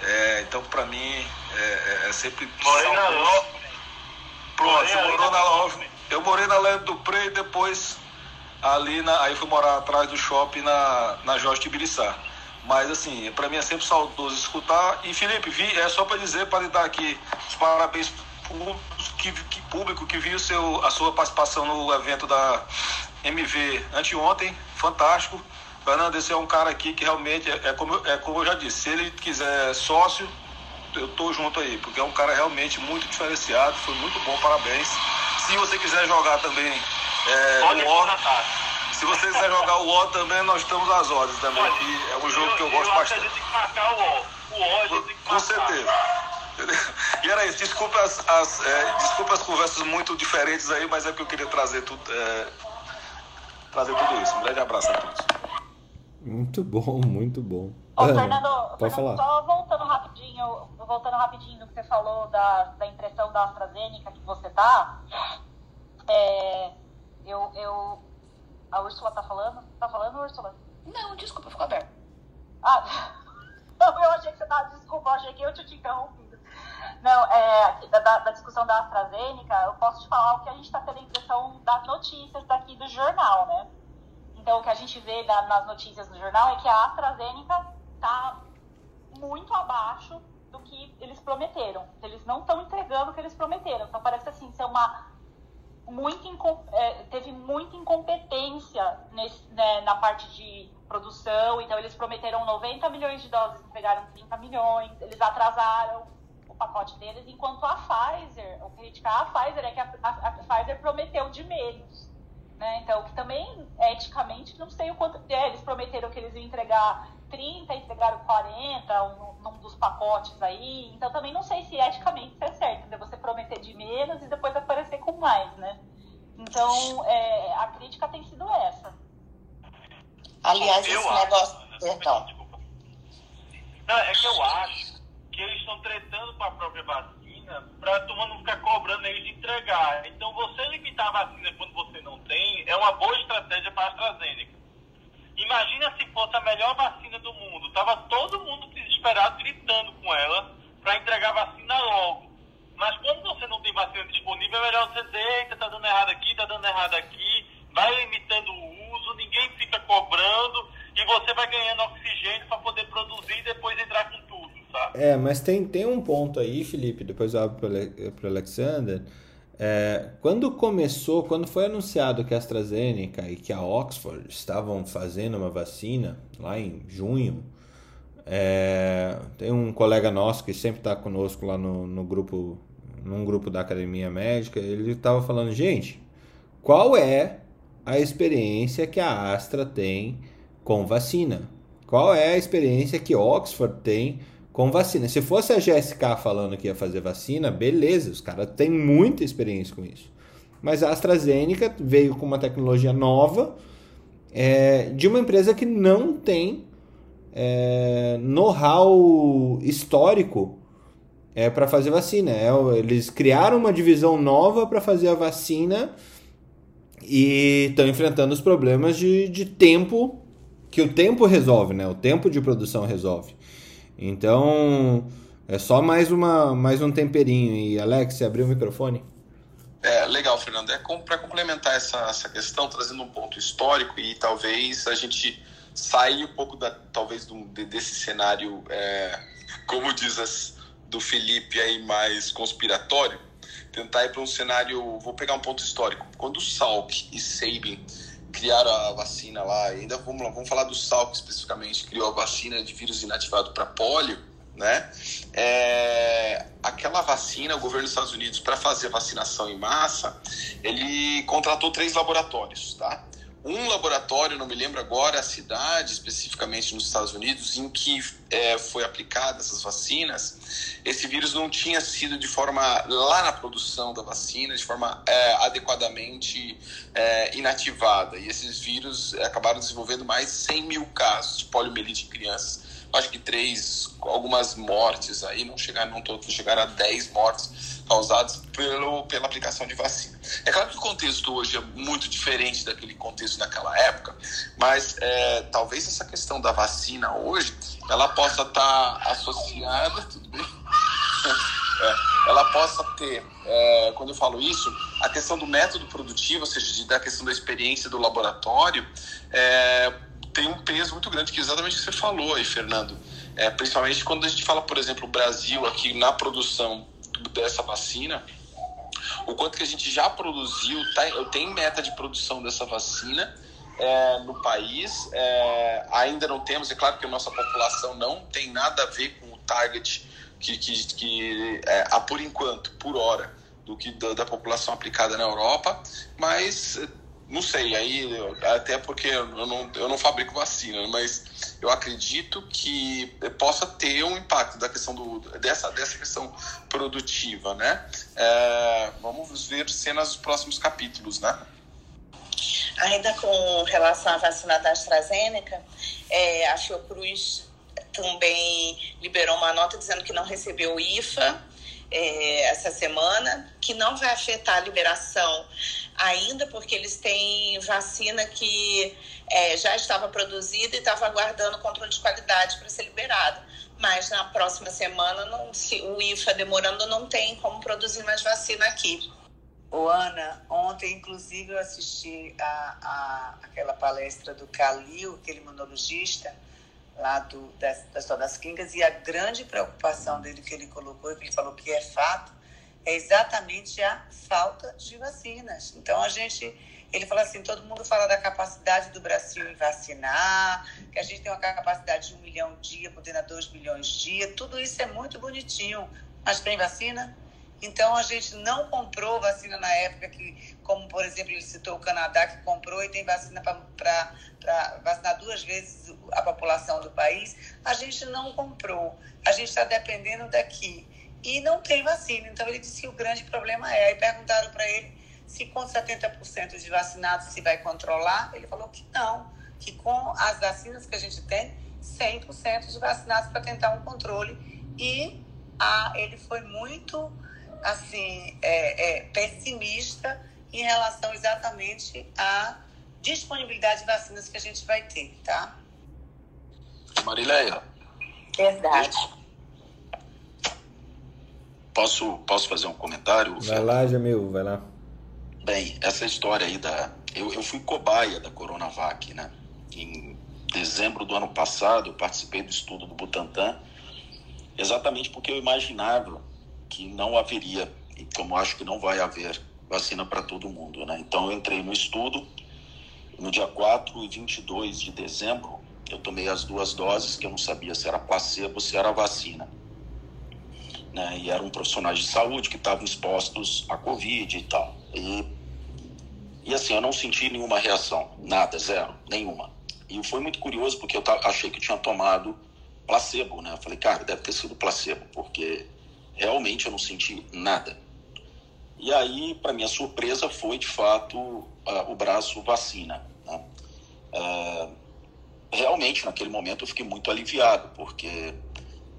É, então para mim é, é- é sempre Morei na saudoso. Pronto, Morei ali morou na na. Love. Eu morei na Leve do Pre e depois ali na. Aí fui morar atrás do shopping na, na Jorge Tibiriçá. Mas assim, pra mim é sempre saudoso escutar. E Felipe, vi, é só pra dizer, para lhe dar aqui os parabéns que, que, público que viu seu, a sua participação no evento da MV anteontem, fantástico. Fernando, esse é um cara aqui que realmente é, é como, eu- é como eu já disse, se ele quiser sócio, eu tô junto aí, porque é um cara realmente muito diferenciado, foi muito bom, parabéns. Se você quiser jogar também é, o War, contratar. se você quiser jogar o War também, nós estamos às ordens também, Olha, que é um jogo que eu eu gosto acho que a bastante. gente tem que marcar o ó. O ó a gente tem que Com marcar. certeza. (laughs) E era isso, desculpa as, as, é, desculpa as conversas muito diferentes aí, mas é que eu queria trazer tudo, é, trazer tudo isso. Um grande abraço a todos. Muito bom, muito bom. Ô, Ana, Fernando, pode Fernando, falar. só voltando rapidinho, voltando rapidinho no que você falou da, da impressão da AstraZeneca que você tá. É, eu, eu. A Úrsula tá falando? Tá falando, Úrsula? Não, desculpa, ficou aberto. Ah, (laughs) eu achei que você tava. Desculpa, eu achei que eu tinha te interrompido. Não, é, da, da- discussão da AstraZeneca, eu posso te falar o que a gente está tendo a impressão das notícias daqui do jornal, né? Então, o que a gente vê na- nas notícias do jornal é que a AstraZeneca está muito abaixo do que eles prometeram. Eles não estão entregando o que eles prometeram. Então, parece assim, ser uma muito é, teve muita incompetência nesse- né, na parte de produção. Então, eles prometeram 90 milhões de doses, entregaram 30 milhões. Eles atrasaram o pacote deles, enquanto a Pfizer, o que criticar a Pfizer é que a, a- a Pfizer prometeu de menos. Né? Então, que também, eticamente, não sei o quanto. É, eles prometeram que eles iam entregar 30, entregaram 40 um, num dos pacotes aí. Então, também não sei se eticamente isso é certo, né? Você prometer de menos e depois aparecer com mais, né? Então, é, a crítica tem sido essa. Aliás, Eu esse acho, negócio. Ana, Perdão. desculpa. Não, é que eu acho que eles estão tretando com a própria vacina para a turma não ficar cobrando eles de entregar. Então, você limitar a vacina quando você não tem é uma boa estratégia para a AstraZeneca. Imagina se fosse a melhor vacina do mundo. Tava todo mundo desesperado gritando com ela para entregar vacina logo. Mas como você não tem vacina disponível, é melhor você dizer, eita, tá dando errado aqui, tá dando errado aqui, vai limitando o uso, ninguém fica cobrando e você vai ganhando oxigênio para poder produzir e depois entrar com tudo, sabe? É, mas tem, tem um ponto aí, Felipe, depois eu abro para Alexander. É, quando começou, quando foi anunciado que a AstraZeneca e que a Oxford estavam fazendo uma vacina lá em junho, é, tem um colega nosso que sempre está conosco lá no, no grupo, num grupo da academia médica, ele estava falando, gente, qual é a experiência que a Astra tem com vacina? Qual é a experiência que Oxford tem com vacina. Se fosse a GSK falando que ia fazer vacina, beleza, os caras têm muita experiência com isso. Mas a AstraZeneca veio com uma tecnologia nova é, de uma empresa que não tem é, know-how histórico é, para fazer vacina. É, eles criaram uma divisão nova para fazer a vacina e estão enfrentando os problemas de, de tempo que o tempo resolve, né? O tempo de produção resolve. Então, é só mais, uma, mais um temperinho. E Alex, você abriu o microfone? É, legal, Fernando. É para complementar essa, essa questão, trazendo um ponto histórico e talvez a gente sair um pouco da, talvez do, desse cenário, é, como diz as, do Felipe aí, mais conspiratório, tentar ir para um cenário, vou pegar um ponto histórico. Quando Salk e Sabin criaram a vacina lá, ainda vamos, vamos falar do Salk especificamente, criou a vacina de vírus inativado para polio, né? É, aquela vacina, o governo dos Estados Unidos, para fazer vacinação em massa, ele contratou três laboratórios, tá? Um laboratório, não me lembro agora a cidade especificamente nos Estados Unidos, em que é, foi aplicada essas vacinas, esse vírus não tinha sido de forma, lá na produção da vacina, de forma é, adequadamente é, inativada. E esses vírus acabaram desenvolvendo mais de 100 mil casos de poliomielite em crianças acho que três, algumas mortes aí, não chegaram, não todos, chegaram a 10 mortes causadas pelo, pela aplicação de vacina. É claro que o contexto hoje é muito diferente daquele contexto naquela época, mas é, talvez essa questão da vacina hoje, ela possa estar tá associada, (laughs) tudo bem? É, ela possa ter, é, quando eu falo isso, a questão do método produtivo, ou seja, da questão da experiência do laboratório, é, tem um peso muito grande, que é exatamente o que você falou aí, Fernando. É, principalmente quando a gente fala, por exemplo, o Brasil aqui na produção dessa vacina, o quanto que a gente já produziu, tá, tem meta de produção dessa vacina é, no país, é, ainda não temos, é claro que a nossa população não tem nada a ver com o target que, que, que é, a, por enquanto, por hora, do que da, da população aplicada na Europa, mas não sei, aí até porque eu não, eu não fabrico vacina, mas eu acredito que possa ter um impacto da questão do, dessa, dessa questão produtiva, né? É, vamos ver cenas dos próximos capítulos, né? Ainda com relação à vacina da AstraZeneca, é, a Fiocruz também liberou uma nota dizendo que não recebeu IFA é, essa semana, que não vai afetar a liberação ainda, porque eles têm vacina que é, já estava produzida e estava aguardando controle de qualidade para ser liberada. Mas na próxima semana, não, se o IFA demorando, não tem como produzir mais vacina aqui. Ô, Ana, ontem, inclusive, eu assisti a, a, aquela palestra do Calil, aquele imunologista, lá do, das, das, das Quingas, e a grande preocupação dele que ele colocou, que ele falou que é fato, é exatamente a falta de vacinas. Então, a gente, ele falou assim, todo mundo fala da capacidade do Brasil em vacinar, que a gente tem uma capacidade de um milhão dia, podendo a dois milhões dia, tudo isso é muito bonitinho, mas tem vacina? Então, a gente não comprou vacina na época que, como, por exemplo, ele citou o Canadá, que comprou e tem vacina para vacinar duas vezes a população do país. A gente não comprou. A gente está dependendo daqui e não tem vacina. Então ele disse que o grande problema é. Aí perguntaram para ele se com 70% de vacinados se vai controlar. Ele falou que não, que com as vacinas que a gente tem, 100% de vacinados para tentar um controle. E a, ele foi muito assim é, é, pessimista em relação exatamente à disponibilidade de vacinas que a gente vai ter, tá? Marileia. Verdade. Posso, posso fazer um comentário? Vai lá, Jamil, vai lá. Bem, essa história aí da. Eu, eu fui cobaia da Coronavac, né? Em dezembro do ano passado, eu participei do estudo do Butantan, exatamente porque eu imaginava que não haveria, e como acho que não vai haver, vacina para todo mundo, né? Então eu entrei no estudo, no dia 4 e 22 de dezembro, eu tomei as duas doses, que eu não sabia se era placebo ou se era vacina. Né? E eram profissionais de saúde que estavam expostos à Covid e tal. E, e assim, eu não senti nenhuma reação, nada, zero, nenhuma. E foi muito curioso porque eu achei que eu tinha tomado placebo, né? Eu falei, cara, deve ter sido placebo, porque realmente eu não senti nada. E aí, para minha surpresa, foi de fato uh, o braço vacina. Né? Uh, realmente, naquele momento, eu fiquei muito aliviado, porque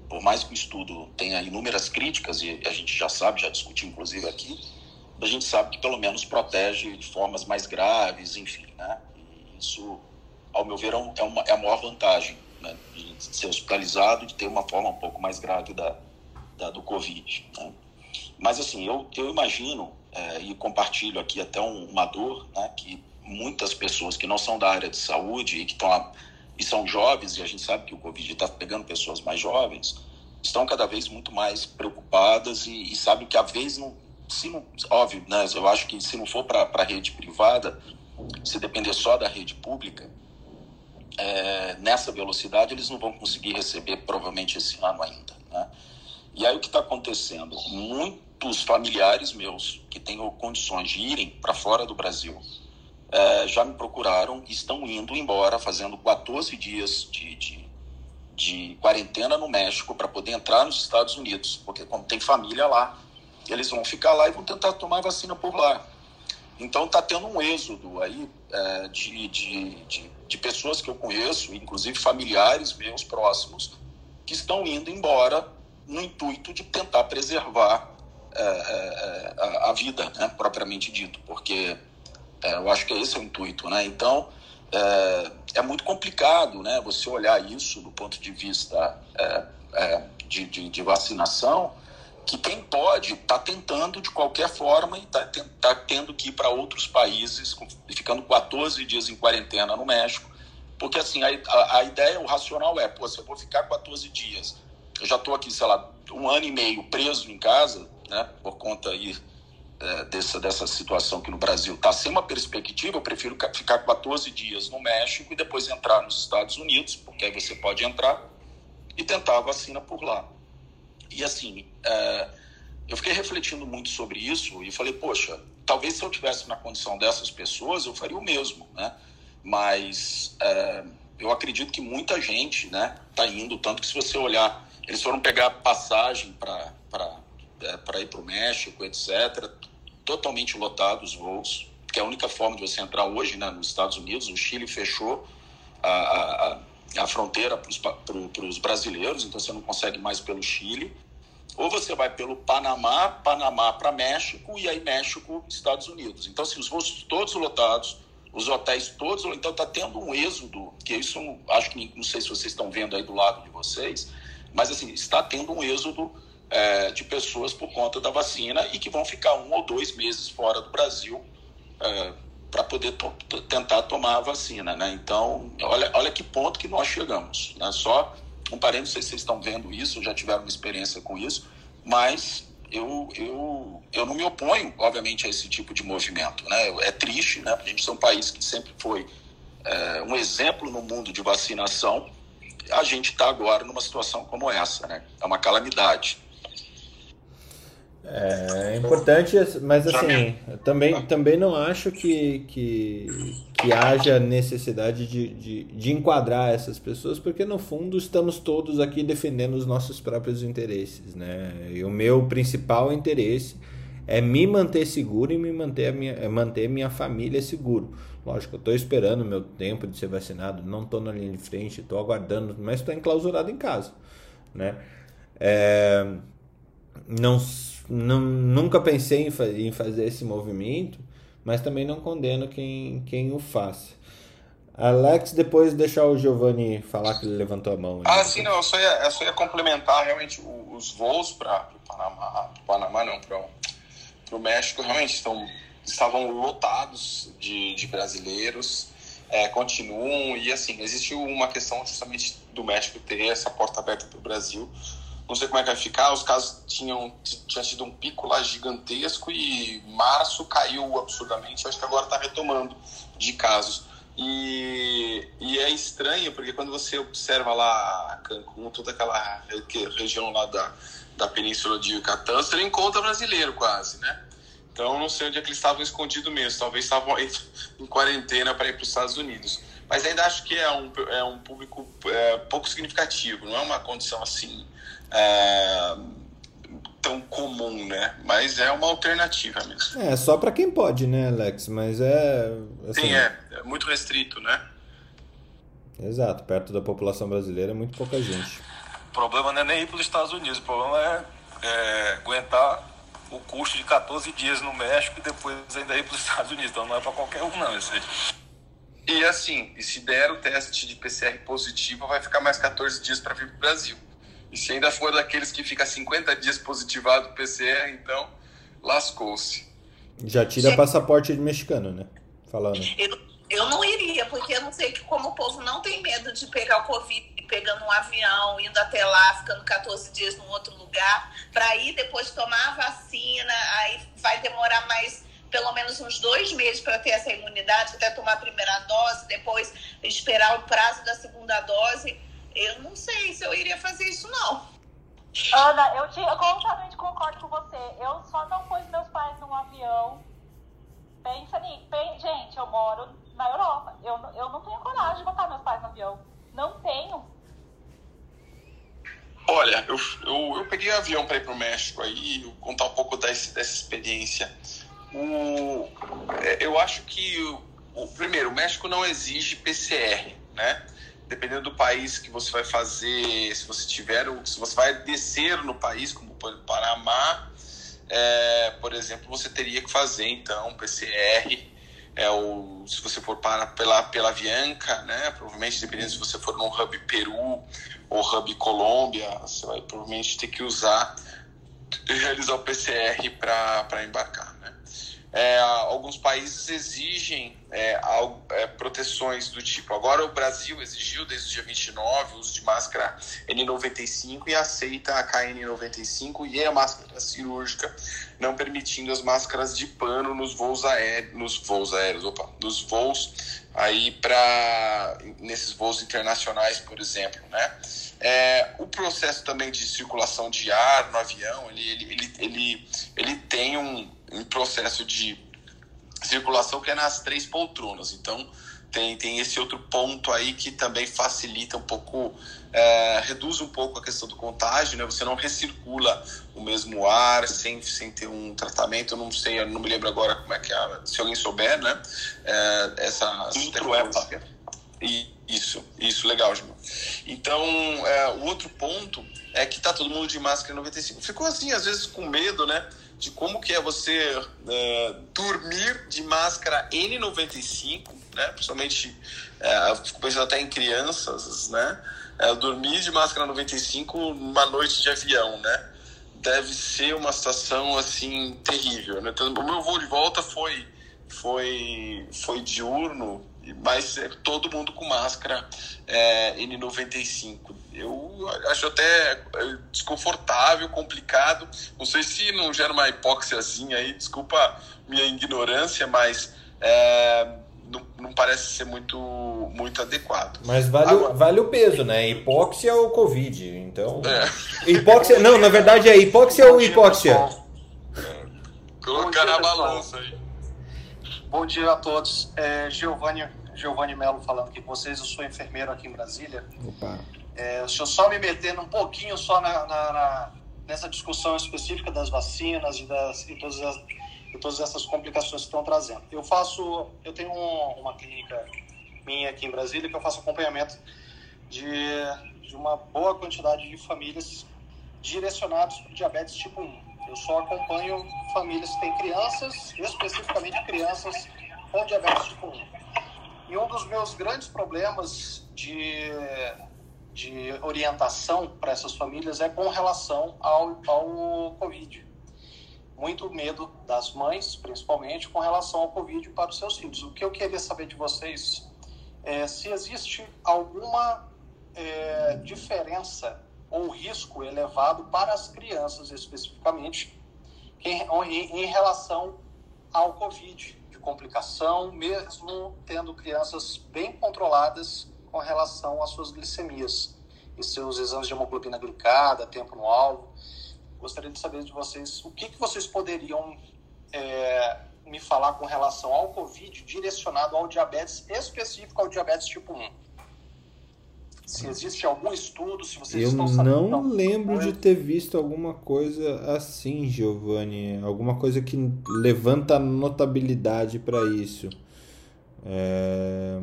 por mais que o estudo tenha inúmeras críticas, e a gente já sabe, já discutiu inclusive aqui, a gente sabe que pelo menos protege de formas mais graves, enfim, né? E isso, ao meu ver, é, é, uma, é a maior vantagem né? de ser hospitalizado, de ter uma forma um pouco mais grave da, da do Covid, né? Mas, assim, eu, eu imagino é, e compartilho aqui até um, uma dor, né? Que muitas pessoas que não são da área de saúde e que estão e são jovens, e a gente sabe que o Covid está pegando pessoas mais jovens, estão cada vez muito mais preocupadas e, e sabem que a vez não, se não, óbvio, né, eu acho que se não for para a rede privada, se depender só da rede pública, é, nessa velocidade eles não vão conseguir receber provavelmente esse ano ainda, né? E aí o que está acontecendo? Muitos familiares meus que têm condições de irem para fora do Brasil é, já me procuraram e estão indo embora, fazendo 14 dias de, de, de quarentena no México para poder entrar nos Estados Unidos, porque como tem família lá, eles vão ficar lá e vão tentar tomar vacina por lá. Então está tendo um êxodo aí é, de, de, de, de, pessoas que eu conheço, inclusive familiares meus próximos, que estão indo embora no intuito de tentar preservar é, é, é a, vida, né, propriamente dito, porque é, eu acho que esse é o intuito, né? Então, é, é, muito complicado, né? Você olhar isso do ponto de vista é de, de, de, vacinação, que quem pode está tentando de qualquer forma e está tá tendo que ir para outros países, ficando 14 dias em quarentena no México, porque assim, a, a, a ideia, o racional é, pô, se eu vou ficar 14 dias, eu já estou aqui, sei lá, um ano e meio preso em casa, né, por conta aí é, dessa, dessa situação que no Brasil está sem uma perspectiva, eu prefiro ficar 14 dias no México e depois entrar nos Estados Unidos, porque aí você pode entrar e tentar a vacina por lá. E assim, é, eu fiquei refletindo muito sobre isso e falei, poxa, talvez se eu tivesse na condição dessas pessoas, eu faria o mesmo, né? Mas é, eu acredito que muita gente, né, está indo, tanto que se você olhar, eles foram pegar passagem para é, ir para o México, etc totalmente lotados os voos, que é a única forma de você entrar hoje né, nos Estados Unidos. O Chile fechou a, a, a fronteira para os brasileiros, então você não consegue mais pelo Chile. Ou você vai pelo Panamá, Panamá para México e aí México, Estados Unidos. Então, assim, os voos todos lotados, os hotéis todos, então está tendo um êxodo, que isso acho que não sei se vocês estão vendo aí do lado de vocês, mas assim, está tendo um êxodo é, de pessoas por conta da vacina e que vão ficar um ou dois meses fora do Brasil é, para poder to tentar tomar a vacina, né? Então, olha, olha que ponto que nós chegamos, né? Só um parênteses, não sei se vocês estão vendo isso, já tiveram uma experiência com isso, mas eu, eu, eu não me oponho, obviamente, a esse tipo de movimento, né? É triste, né? A gente é um país que sempre foi é, um exemplo no mundo de vacinação, a gente está agora numa situação como essa, né? É uma calamidade. É importante, mas assim, também, também não acho que, que, que haja necessidade de, de, de enquadrar essas pessoas, porque no fundo estamos todos aqui defendendo os nossos próprios interesses, né? E o meu principal interesse é me manter seguro e me manter a minha, é manter minha família seguro. Lógico, eu estou esperando o meu tempo de ser vacinado, não estou na linha de frente, estou aguardando, mas estou enclausurado em casa, né? É, não não, nunca pensei em, fa em, fazer esse movimento, mas também não condeno quem, quem o faça. Alex, depois deixar o Giovanni falar que ele levantou a mão. Né? Ah, sim, não, eu só ia, eu só ia complementar realmente os voos para o Panamá, Panamá não, para o México, realmente estão, estavam lotados de, de brasileiros, é, continuam, e assim, existe uma questão justamente do México ter essa porta aberta para o Brasil, não sei como é que vai ficar, os casos tinham tinha tido um pico lá gigantesco e março caiu absurdamente, acho que agora está retomando de casos. E, e é estranho, porque quando você observa lá Cancún, toda aquela região lá da, da península de Yucatán, você encontra brasileiro quase, né? Então não sei onde é que eles estavam escondidos mesmo, talvez estavam (laughs) em quarentena para ir para os Estados Unidos. Mas ainda acho que é um, é um público é, pouco significativo, não é uma condição assim é, tão comum, né? Mas é uma alternativa mesmo. É, só para quem pode, né, Alex? Mas é. Assim... Sim, é. É muito restrito, né? Exato, perto da população brasileira é muito pouca gente. O problema não é nem ir para os Estados Unidos, o problema é, é aguentar o custo de 14 dias no México e depois ainda ir para os Estados Unidos. Então não é para qualquer um, não. Esse... E assim, e se der o teste de PCR positivo, vai ficar mais 14 dias para vir para o Brasil. E se ainda for daqueles que fica 50 dias positivado PCR, então lascou-se. Já tira passaporte de mexicano, né? Falando. Eu, eu não iria, porque eu não sei que como o povo não tem medo de pegar o Covid pegando um avião, indo até lá, ficando 14 dias num outro lugar, para ir depois tomar a vacina, aí vai demorar mais pelo menos uns dois meses para ter essa imunidade, até tomar a primeira dose, depois esperar o prazo da segunda dose. Eu não sei se eu iria fazer isso, não. Ana, eu, te, eu completamente concordo com você. Eu só não pus meus pais num avião. Pensa nisso. Gente, eu moro na Europa. Eu, eu não tenho coragem de botar meus pais no avião. Não tenho. Olha, eu, eu, eu peguei avião para ir para o México aí, contar um pouco dessa, dessa experiência. O, é, eu acho que, o, primeiro, o México não exige PCR, né? dependendo do país que você vai fazer, se você tiver, se você vai descer no país, como o Panamá, é, por exemplo, você teria que fazer então PCR. É o, se você for para pela, pela Avianca, né? Provavelmente, dependendo se você for no hub Peru ou hub Colômbia, você vai provavelmente ter que usar realizar o PCR para embarcar? É, alguns países exigem é, é, proteções do tipo. Agora, o Brasil exigiu desde o dia 29 o uso de máscara N95 e aceita a KN95 e a máscara cirúrgica, não permitindo as máscaras de pano nos voos aéreos, nos voos aéreos, opa, nos voos aí para nesses voos internacionais, por exemplo, né? É, o processo também de circulação de ar no avião, ele, ele, ele, ele, ele tem um, um processo de circulação que é nas três poltronas. Então, tem, tem esse outro ponto aí que também facilita um pouco, é, reduz um pouco a questão do contágio, né? Você não recircula o mesmo ar sem, sem ter um tratamento. Eu não sei, eu não me lembro agora como é que é, se alguém souber, né? É, essa. E, isso, isso, legal, Gil. Então, é, o outro ponto é que tá todo mundo de máscara 95. Ficou assim, às vezes com medo, né? De como que é você é, dormir de máscara N95, né? Principalmente, é, fico pensando até em crianças, né? É, dormir de máscara 95 numa noite de avião, né? Deve ser uma situação, assim, terrível, né? Então, o meu voo de volta foi, foi, foi diurno, mas todo mundo com máscara é, N95. Eu acho até é, desconfortável, complicado. Não sei se não gera uma hipóxiazinha aí, desculpa minha ignorância, mas é, não, não, parece ser muito, muito adequado. Mas vale, Agora, vale o peso, né? Hipóxia ou Covid? Então. É. Hipóxia. Não, na verdade é hipóxia ou hipóxia? Colocar na balança aí. Bom dia a todos. É, Giovanni, Giovanni Melo falando aqui com vocês. Eu sou enfermeiro aqui em Brasília. Opa. É, deixa eu só me meter um pouquinho só na, na, na, nessa discussão específica das vacinas e, das, e, todas as, e todas essas complicações que estão trazendo. Eu faço, eu tenho um, uma clínica minha aqui em Brasília que eu faço acompanhamento de, de uma boa quantidade de famílias direcionados para diabetes tipo 1. Eu só acompanho famílias que têm crianças, especificamente crianças com diabetes tipo 1. E um dos meus grandes problemas de, de orientação para essas famílias é com relação ao, ao Covid. Muito medo das mães, principalmente, com relação ao Covid para os seus filhos. O que eu queria saber de vocês é se existe alguma é, diferença ou risco elevado para as crianças especificamente em, em, em relação ao Covid, de complicação, mesmo tendo crianças bem controladas com relação às suas glicemias e seus exames de hemoglobina glicada, tempo no alvo. Gostaria de saber de vocês o que, que vocês poderiam é, me falar com relação ao Covid direcionado ao diabetes específico ao diabetes tipo 1 se existe algum estudo, se vocês Eu estão sabendo. Eu não lembro de ter visto alguma coisa assim, Giovanni. Alguma coisa que levanta notabilidade para isso. É...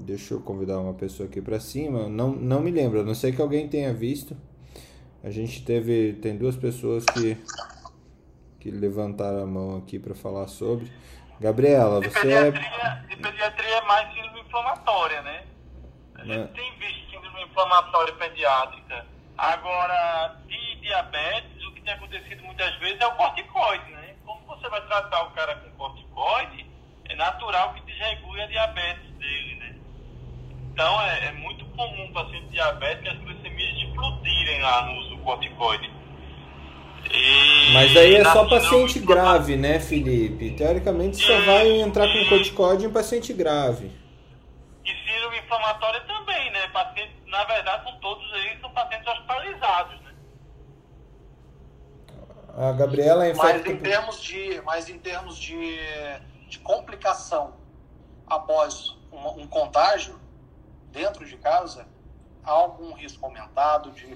Deixa eu convidar uma pessoa aqui para cima. Não, não me lembro, a não sei que alguém tenha visto. A gente teve. Tem duas pessoas que, que levantaram a mão aqui para falar sobre. Gabriela, você pediatria, é. De pediatria é mais síndrome inflamatória, né? A gente é. tem visto inflamatória pediátrica. Agora, de diabetes, o que tem acontecido muitas vezes é o corticoide, né? Como você vai tratar o cara com corticoide, é natural que desregule a diabetes dele, né? Então, é, é muito comum o paciente diabético as glicemias explodirem lá no uso do corticoide. E Mas aí é só paciente grave, né, Felipe? Teoricamente só vai entrar com corticoide em paciente grave. E síndrome inflamatória também, né? Paciente na verdade, são todos eles são pacientes hospitalizados, né? A Gabriela é mas em termos de, mas em termos de, de complicação após um, um contágio dentro de casa, há algum risco aumentado de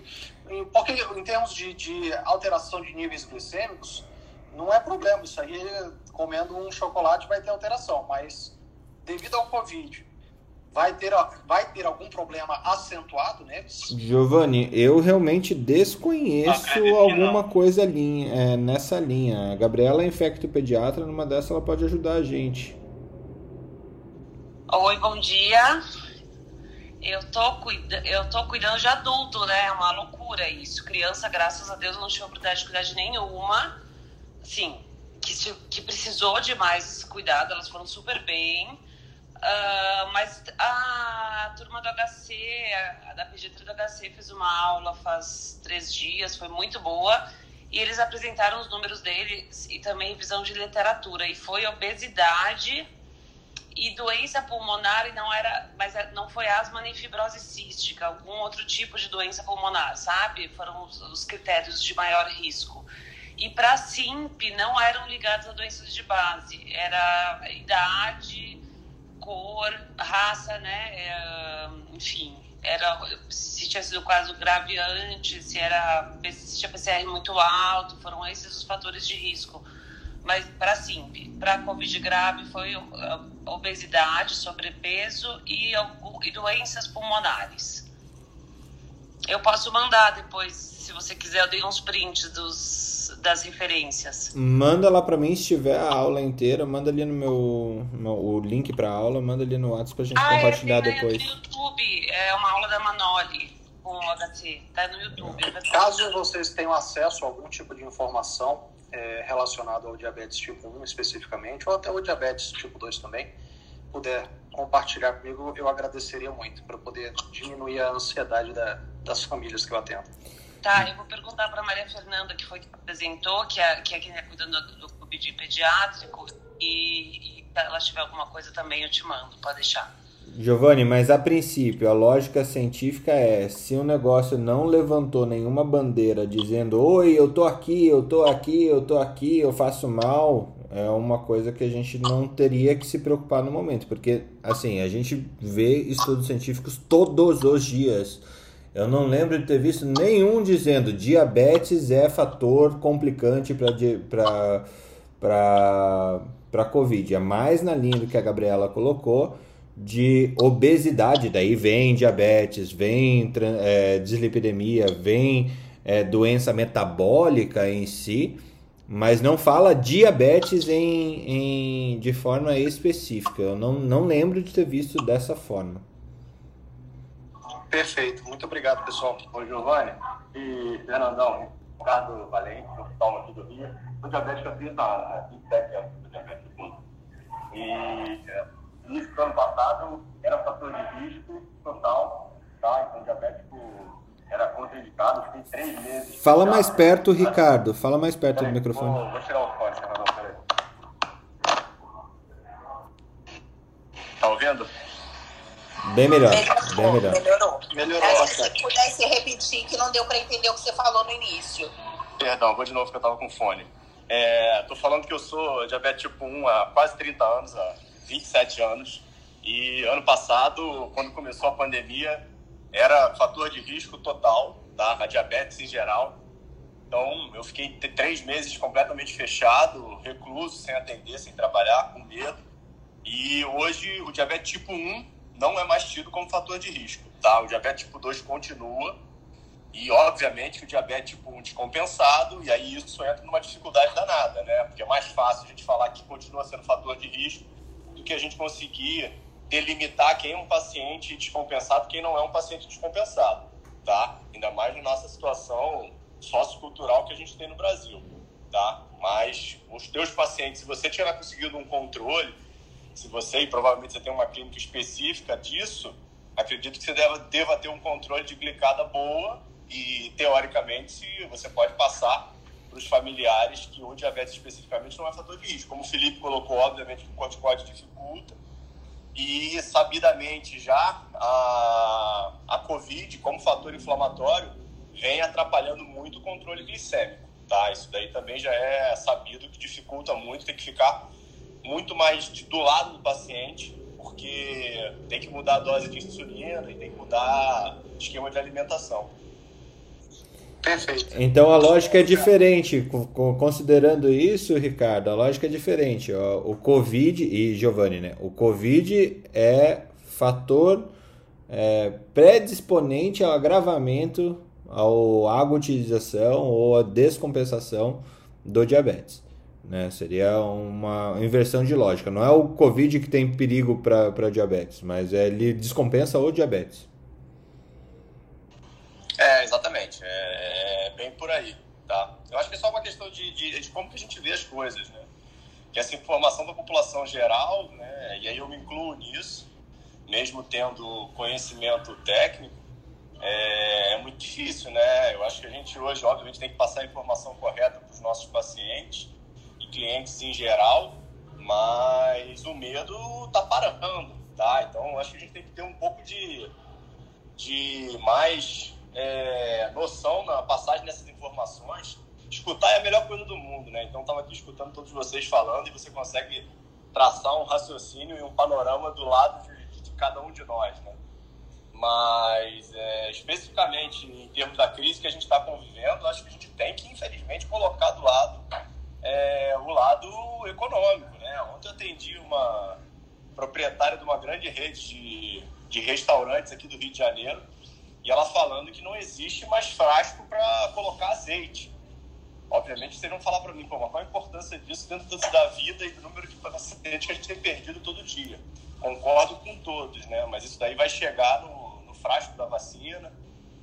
porque em termos de, de alteração de níveis glicêmicos não é problema isso aí comendo um chocolate vai ter alteração mas devido ao covid vai ter, vai ter algum problema acentuado neles? Giovanni, eu realmente desconheço alguma coisa linha, é, nessa linha. A Gabriela é infectopediatra, numa dessas ela pode ajudar a gente. Oi, bom dia. Eu tô, cuida eu tô cuidando de adulto, né? É uma loucura isso. Criança, graças a Deus, não tive oportunidade de cuidar de nenhuma. Sim, que, que precisou de mais cuidado, elas foram super bem. Uh, mas a turma do HC, a, a da pediatria do HC, fez uma aula faz três dias, foi muito boa. E eles apresentaram os números deles e também visão de literatura. E foi obesidade e doença pulmonar, e não era, mas é, não foi asma nem fibrose cística, algum outro tipo de doença pulmonar, sabe? Foram os, os critérios de maior risco. E para SIMP não eram ligados a doenças de base, era idade, cor, raça, né? É, enfim, era se tinha sido caso grave antes, se era se tinha PCR muito alto, foram esses os fatores de risco. Mas para SIMP, para Covid grave foi obesidade, sobrepeso e, e doenças pulmonares. Eu posso mandar depois, se você quiser, eu dei uns prints dos das referências. Manda lá para mim se tiver a aula inteira, manda ali no meu, meu o link para aula, manda ali no WhatsApp pra gente ah, compartilhar é, depois. no YouTube, é uma aula da Manoli com o HT, tá no YouTube. Caso vocês tenham acesso a algum tipo de informação é, relacionado ao diabetes tipo 1 especificamente, ou até o diabetes tipo 2 também, puder compartilhar comigo, eu agradeceria muito para poder diminuir a ansiedade da, das famílias que eu atendo. Tá, eu vou perguntar para Maria Fernanda, que foi que apresentou, que é, que é quem está cuidando do, do Covid pediátrico, e, e se ela tiver alguma coisa também eu te mando, pode deixar. Giovanni, mas a princípio, a lógica científica é: se um negócio não levantou nenhuma bandeira dizendo, oi, eu tô aqui, eu tô aqui, eu tô aqui, eu faço mal, é uma coisa que a gente não teria que se preocupar no momento, porque assim, a gente vê estudos científicos todos os dias eu não lembro de ter visto nenhum dizendo diabetes é fator complicante para para Covid. É mais na linha do que a Gabriela colocou de obesidade. Daí vem diabetes, vem é, dislipidemia, vem é, doença metabólica em si. mas não fala diabetes em, em, de forma específica. Eu não, não lembro de ter visto dessa forma. Perfeito, muito obrigado, pessoal. Oi, Giovanni e Fernandão, Ricardo Valente, hospital aqui do Rio. Sou diabético há 30 anos, há 27 anos, 1. E início do ano passado era fator de risco total, tá? Então, diabético era contraindicado, fiquei três meses. Fala já, mais perto, Ricardo. Fala mais perto do microfone. Vou, vou tirar o fone, Fernando, peraí. Tá ouvindo? Bem melhor. Bem melhor. Melhorou. Melhorou Aí, se pudesse repetir, que não deu para entender o que você falou no início. Perdão, vou de novo que eu tava com fone. É, tô falando que eu sou diabetes tipo 1 há quase 30 anos, há 27 anos. E ano passado, quando começou a pandemia, era fator de risco total, tá? A diabetes em geral. Então, eu fiquei três meses completamente fechado, recluso, sem atender, sem trabalhar, com medo. E hoje, o diabetes tipo 1 não é mais tido como fator de risco, tá? O diabetes tipo 2 continua. E, obviamente, o diabetes tipo 1 descompensado, e aí isso entra numa dificuldade danada, né? Porque é mais fácil a gente falar que continua sendo fator de risco que a gente conseguir delimitar quem é um paciente descompensado quem não é um paciente descompensado, tá? Ainda mais na nossa situação sociocultural que a gente tem no Brasil, tá? Mas os teus pacientes, se você tiver conseguido um controle, se você, e provavelmente você tem uma clínica específica disso, acredito que você deva, deva ter um controle de glicada boa e, teoricamente, você pode passar para os familiares que o diabetes especificamente não é fator de risco. Como o Felipe colocou, obviamente, que o corticóide dificulta, e sabidamente já a, a Covid, como fator inflamatório, vem atrapalhando muito o controle glicêmico, tá? Isso daí também já é sabido que dificulta muito, tem que ficar muito mais do lado do paciente, porque tem que mudar a dose de insulina e tem que mudar o esquema de alimentação. Perfeito. Então a lógica é diferente. Considerando isso, Ricardo, a lógica é diferente. O Covid, e Giovanni, né? O Covid é fator é, predisponente ao agravamento, ao agudização ou à descompensação do diabetes. Né? Seria uma inversão de lógica. Não é o Covid que tem perigo para diabetes, mas é, ele descompensa o diabetes. É, exatamente. É, por aí, tá? Eu acho que é só uma questão de, de, de, como que a gente vê as coisas, né? Que essa informação da população geral, né? E aí eu me incluo nisso, mesmo tendo conhecimento técnico, é, é muito difícil, né? Eu acho que a gente hoje, obviamente, tem que passar a informação correta para os nossos pacientes e clientes em geral, mas o medo tá parando, tá? Então, acho que a gente tem que ter um pouco de, de mais é, noção na passagem dessas informações. Escutar é a melhor coisa do mundo, né? Então, estava aqui escutando todos vocês falando e você consegue traçar um raciocínio e um panorama do lado de, de cada um de nós, né? Mas, é, especificamente em termos da crise que a gente está convivendo, acho que a gente tem que, infelizmente, colocar do lado é, o lado econômico, né? Ontem eu atendi uma proprietária de uma grande rede de, de restaurantes aqui do Rio de Janeiro e ela falando que não existe mais frasco para colocar azeite. Obviamente, vocês vão falar para mim, pô, mas qual a importância disso dentro da vida e do número de pacientes que a gente tem perdido todo dia? Concordo com todos, né? Mas isso daí vai chegar no, no frasco da vacina,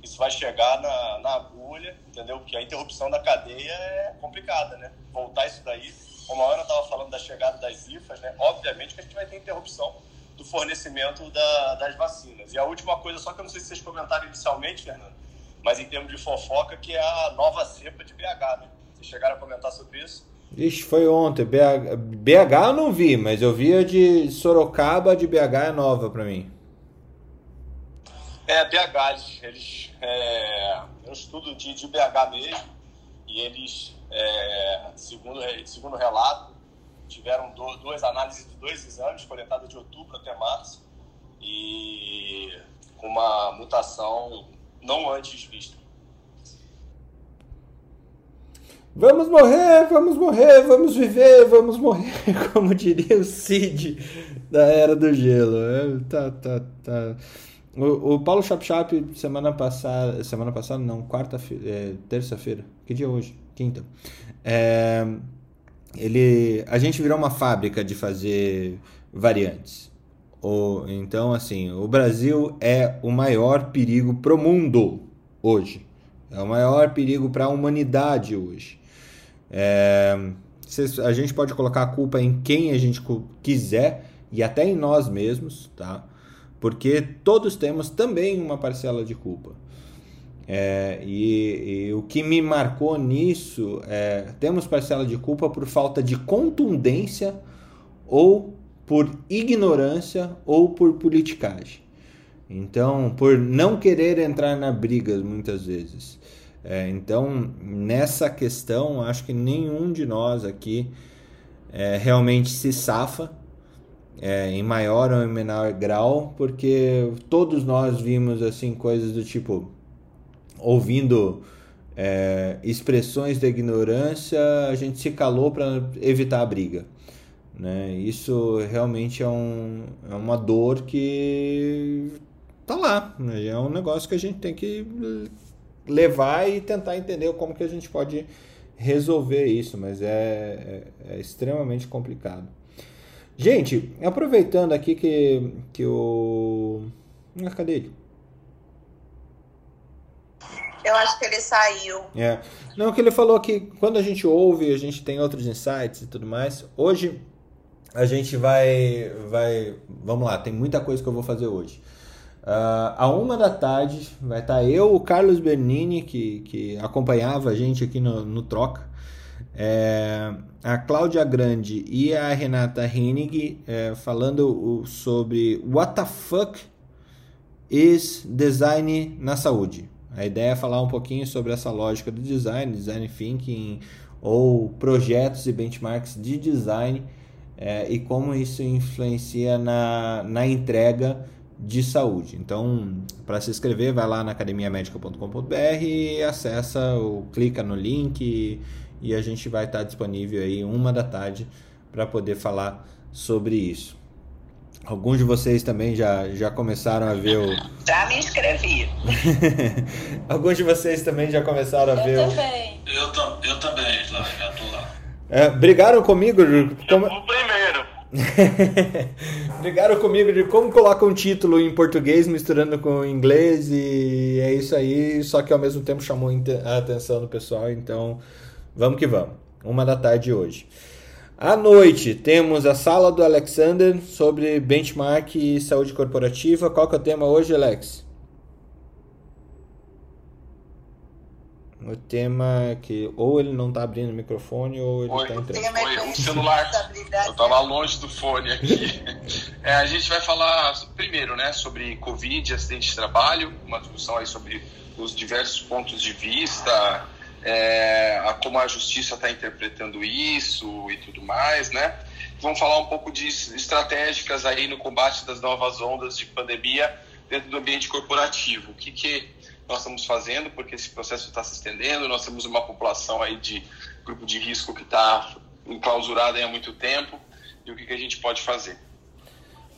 isso vai chegar na, na agulha, entendeu? Porque a interrupção da cadeia é complicada, né? Voltar isso daí, como a Ana estava falando da chegada das IFAs, né? Obviamente que a gente vai ter interrupção do fornecimento da, das vacinas. E a última coisa, só que eu não sei se vocês comentaram inicialmente, Fernando, mas em termos de fofoca, que é a nova cepa de BH, né? Vocês chegaram a comentar sobre isso? Ixi, foi ontem. BH, BH eu não vi, mas eu vi a de Sorocaba, de BH é nova para mim. É, BH, eles. É, um estudo de, de BH mesmo, e eles, é, segundo, segundo relato, tiveram do, duas análises de dois exames coletadas de outubro até março e com uma mutação não antes vista. Vamos morrer, vamos morrer, vamos viver, vamos morrer, (laughs) como diria o Cid da Era do Gelo. É, tá, tá, tá. O, o Paulo Chap Chap, semana passada, semana passada não, quarta-feira, é, terça-feira, que dia é hoje? quinta. É, ele, a gente virou uma fábrica de fazer variantes. O, então, assim, o Brasil é o maior perigo pro mundo hoje. É o maior perigo para a humanidade hoje. É, a gente pode colocar a culpa em quem a gente quiser e até em nós mesmos, tá? Porque todos temos também uma parcela de culpa. É, e, e, o que me marcou nisso é temos parcela de culpa por falta de contundência ou por ignorância ou por politicagem. Então, por não querer entrar na briga muitas vezes. É, então, nessa questão, acho que nenhum de nós aqui é, realmente se safa é, em maior ou em menor grau, porque todos nós vimos assim coisas do tipo ouvindo é, expressões da ignorância, a gente se calou para evitar a briga. Né? Isso realmente é, um, é uma dor que tá lá. Né? É um negócio que a gente tem que levar e tentar entender como que a gente pode resolver isso, mas é, é, é extremamente complicado. Gente, aproveitando aqui que, que o. Cadê ele? Eu acho que ele saiu. É. Não, que ele falou que quando a gente ouve, a gente tem outros insights e tudo mais. Hoje a gente vai. vai vamos lá, tem muita coisa que eu vou fazer hoje. Uh, a uma da tarde vai estar tá eu, o Carlos Bernini, que, que acompanhava a gente aqui no, no Troca, é, a Cláudia Grande e a Renata Hennig é, falando sobre What the fuck is design na saúde. A ideia é falar um pouquinho sobre essa lógica do design, design thinking ou projetos e benchmarks de design é, e como isso influencia na, na entrega de saúde. Então, para se inscrever, vai lá na academiamedica.com.br e acessa ou clica no link e, e a gente vai estar disponível aí uma da tarde para poder falar sobre isso. Alguns de vocês também já, já começaram a ver o. (laughs) Já me inscrevi. (laughs) Alguns de vocês também já começaram a eu ver também. o. Eu, tam, eu também, lá, já tô lá. É, brigaram comigo? Como... O primeiro. (laughs) brigaram comigo de como coloca um título em português misturando com inglês e é isso aí, só que ao mesmo tempo chamou a atenção do pessoal, então vamos que vamos. Uma da tarde hoje. À noite temos a sala do Alexander sobre benchmark e saúde corporativa. Qual que é o tema hoje, Alex? O tema é que ou ele não está abrindo o microfone ou ele está entrando. Foi um celular. Eu estava longe do fone aqui. (laughs) É, a gente vai falar primeiro, né, sobre Covid, acidente de trabalho, uma discussão aí sobre os diversos pontos de vista, é, a, como a justiça está interpretando isso e tudo mais, né? Vamos falar um pouco de estratégicas aí no combate das novas ondas de pandemia dentro do ambiente corporativo. O que, que nós estamos fazendo, porque esse processo está se estendendo, nós temos uma população aí de grupo de risco que está enclausurada há muito tempo, e o que, que a gente pode fazer.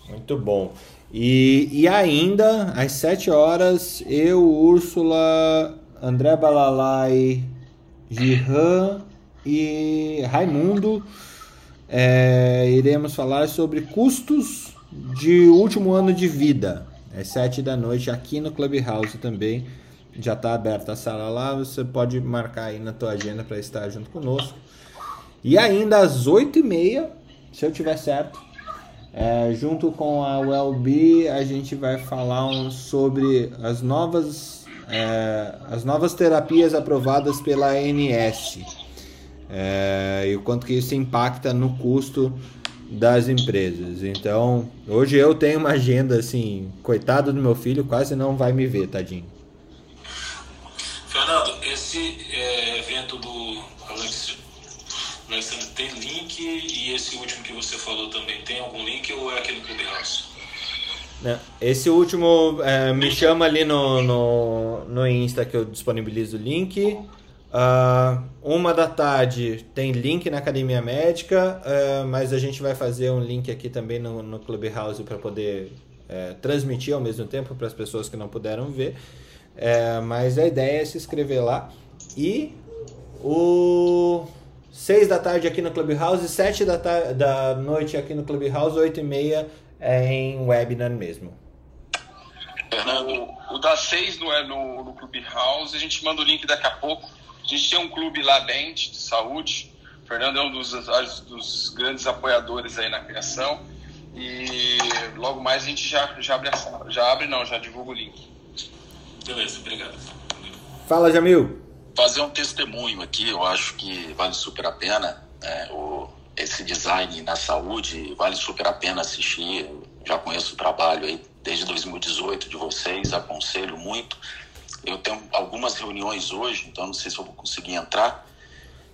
Muito bom. E, e ainda, às 7 horas, eu, Úrsula, André Balalai, Gihan e Raimundo. É, iremos falar sobre custos de último ano de vida. Às sete da noite aqui no Clubhouse também. Já está aberta a sala lá. Você pode marcar aí na tua agenda para estar junto conosco. E ainda às oito e meia, se eu tiver certo, é, junto com a WellBe, a gente vai falar um, sobre as novas é, as novas terapias aprovadas pela ANS é, e o quanto que isso impacta no custo das empresas. Então, hoje eu tenho uma agenda assim, coitado do meu filho, quase não vai me ver, tadinho. Fernando, esse é, evento do Alex, Alexandre tem link e esse último que você falou também tem algum link ou é aquele Clubhouse? Né? Esse último é, me chama ali no, no, no Insta que eu disponibilizo o link. Uh, uma da tarde tem link na Academia Médica, uh, mas a gente vai fazer um link aqui também no, no Clubhouse para poder uh, transmitir ao mesmo tempo para as pessoas que não puderam ver. É, mas a ideia é se inscrever lá. E O 6 da tarde aqui no Clubhouse, 7 da, da noite aqui no Clubhouse, 8 e meia em webinar mesmo. Fernando, o das 6 no, no, no Clubhouse, a gente manda o link daqui a pouco. A gente tem um clube lá dentro de saúde. O Fernando é um dos, dos grandes apoiadores aí na criação. E logo mais a gente já, já abre a, já abre não, já divulga o link. Beleza, obrigado. Fala, Jamil. Fazer um testemunho aqui, eu acho que vale super a pena. Né, o, esse design na saúde, vale super a pena assistir. Eu já conheço o trabalho aí desde 2018 de vocês, aconselho muito. Eu tenho algumas reuniões hoje, então não sei se eu vou conseguir entrar,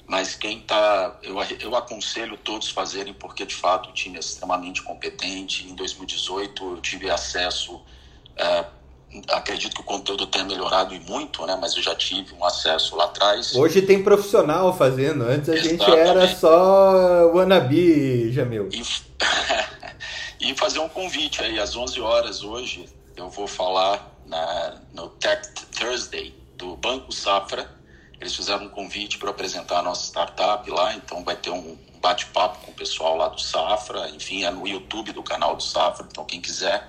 mas quem está, eu, eu aconselho todos fazerem, porque de fato o time é extremamente competente. Em 2018 eu tive acesso, é, acredito que o conteúdo tenha melhorado e muito, né? Mas eu já tive um acesso lá atrás. Hoje tem profissional fazendo, antes a Exatamente. gente era só wannabe, Jamil. E, (laughs) e fazer um convite aí, às 11 horas hoje, eu vou falar na, no Tech Thursday do Banco Safra. Eles fizeram um convite para apresentar a nossa startup lá, então vai ter um bate-papo com o pessoal lá do Safra. Enfim, é no YouTube do canal do Safra, então quem quiser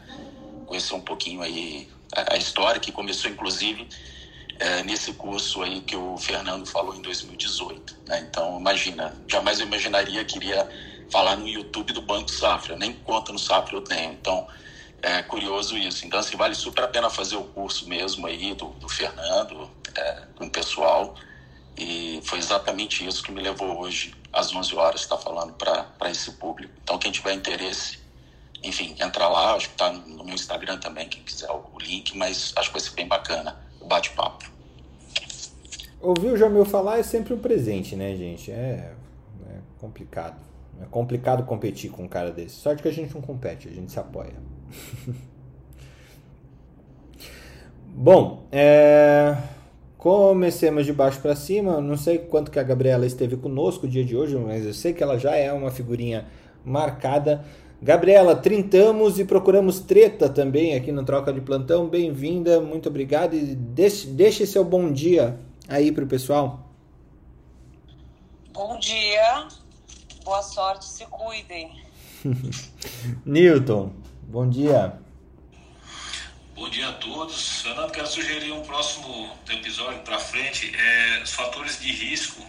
conhecer um pouquinho aí a, história, que começou inclusive é, nesse curso aí que o Fernando falou em 2018. Né? Então, imagina, jamais eu imaginaria que iria falar no YouTube do Banco Safra, nem conta no Safra eu tenho. Então, é curioso isso. Então, assim, vale super a pena fazer o curso mesmo aí do, do Fernando, é, com o pessoal. E foi exatamente isso que me levou hoje, às 11 horas, estar tá falando para esse público. Então, quem tiver interesse, enfim, entra lá. Acho que está no meu Instagram também, quem quiser o link. Mas acho que vai ser bem bacana o bate-papo. Ouvir o Jamil falar é sempre um presente, né, gente? É, é complicado. É complicado competir com um cara desse. Sorte que a gente não compete, a gente se apoia. (laughs) Bom, é... comecemos de baixo para cima. Não sei quanto que a Gabriela esteve conosco o dia de hoje, mas eu sei que ela já é uma figurinha marcada. Gabriela, trintamos e procuramos treta também aqui no Troca de Plantão. Bem-vinda, muito obrigado e deixe, deixe seu bom dia aí para o pessoal. Bom dia, boa sorte, se cuidem. (laughs) Newton, Bom dia. Bom dia a todos. Fernando, quero sugerir um próximo episódio para frente, é os fatores de risco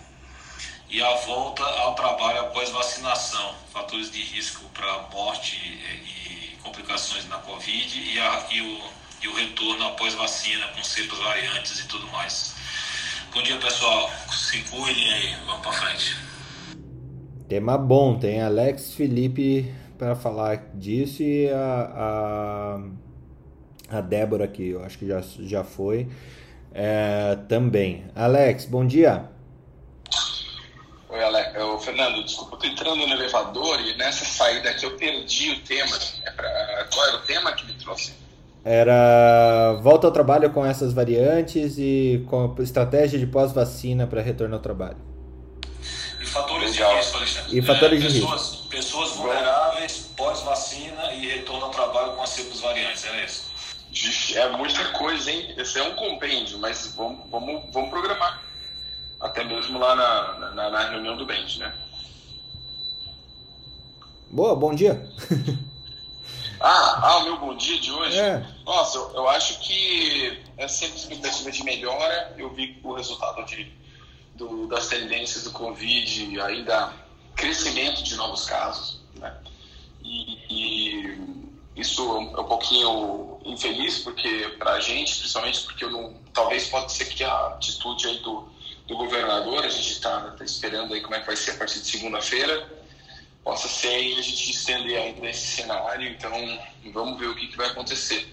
e a volta ao trabalho após vacinação. Fatores de risco para morte e complicações na Covid e, a, e, o, e o retorno após vacina com cepas variantes e tudo mais. Bom dia, pessoal. Se cuidem aí. Vamos para frente. Tema bom. Tem Alex Felipe para falar disso e a, a, a, Débora aqui, eu acho que já, já foi é, também. Alex, bom dia. Oi, Alex. Eu, Fernando, desculpa, eu tô entrando no elevador e nessa saída aqui eu perdi o tema. É pra, qual era o tema que me trouxe? Era volta ao trabalho com essas variantes e com estratégia de pós-vacina para retorno ao trabalho. E fatores Legal. de risco, Alexandre. E fatores é, de pessoas, risco. Pessoas vulneráveis, pós-vacina e retorno ao trabalho com as cepas variantes, é isso? É muita coisa, hein? Esse é um compêndio, mas vamos, vamos, vamos programar. Até mesmo lá na, na, na reunião do Bend, né? Boa, bom dia. (laughs) ah, ah, o meu bom dia de hoje? É. Nossa, eu, eu acho que é sempre expectativa de melhora. Eu vi o resultado de, do, das tendências do Covid, ainda crescimento de novos casos, né? E, e isso é um pouquinho infeliz porque para a gente, principalmente porque eu não, talvez pode ser que a atitude aí do, do governador, a gente está tá esperando aí como é que vai ser a partir de segunda-feira, possa ser aí a gente estender ainda esse cenário, então vamos ver o que, que vai acontecer.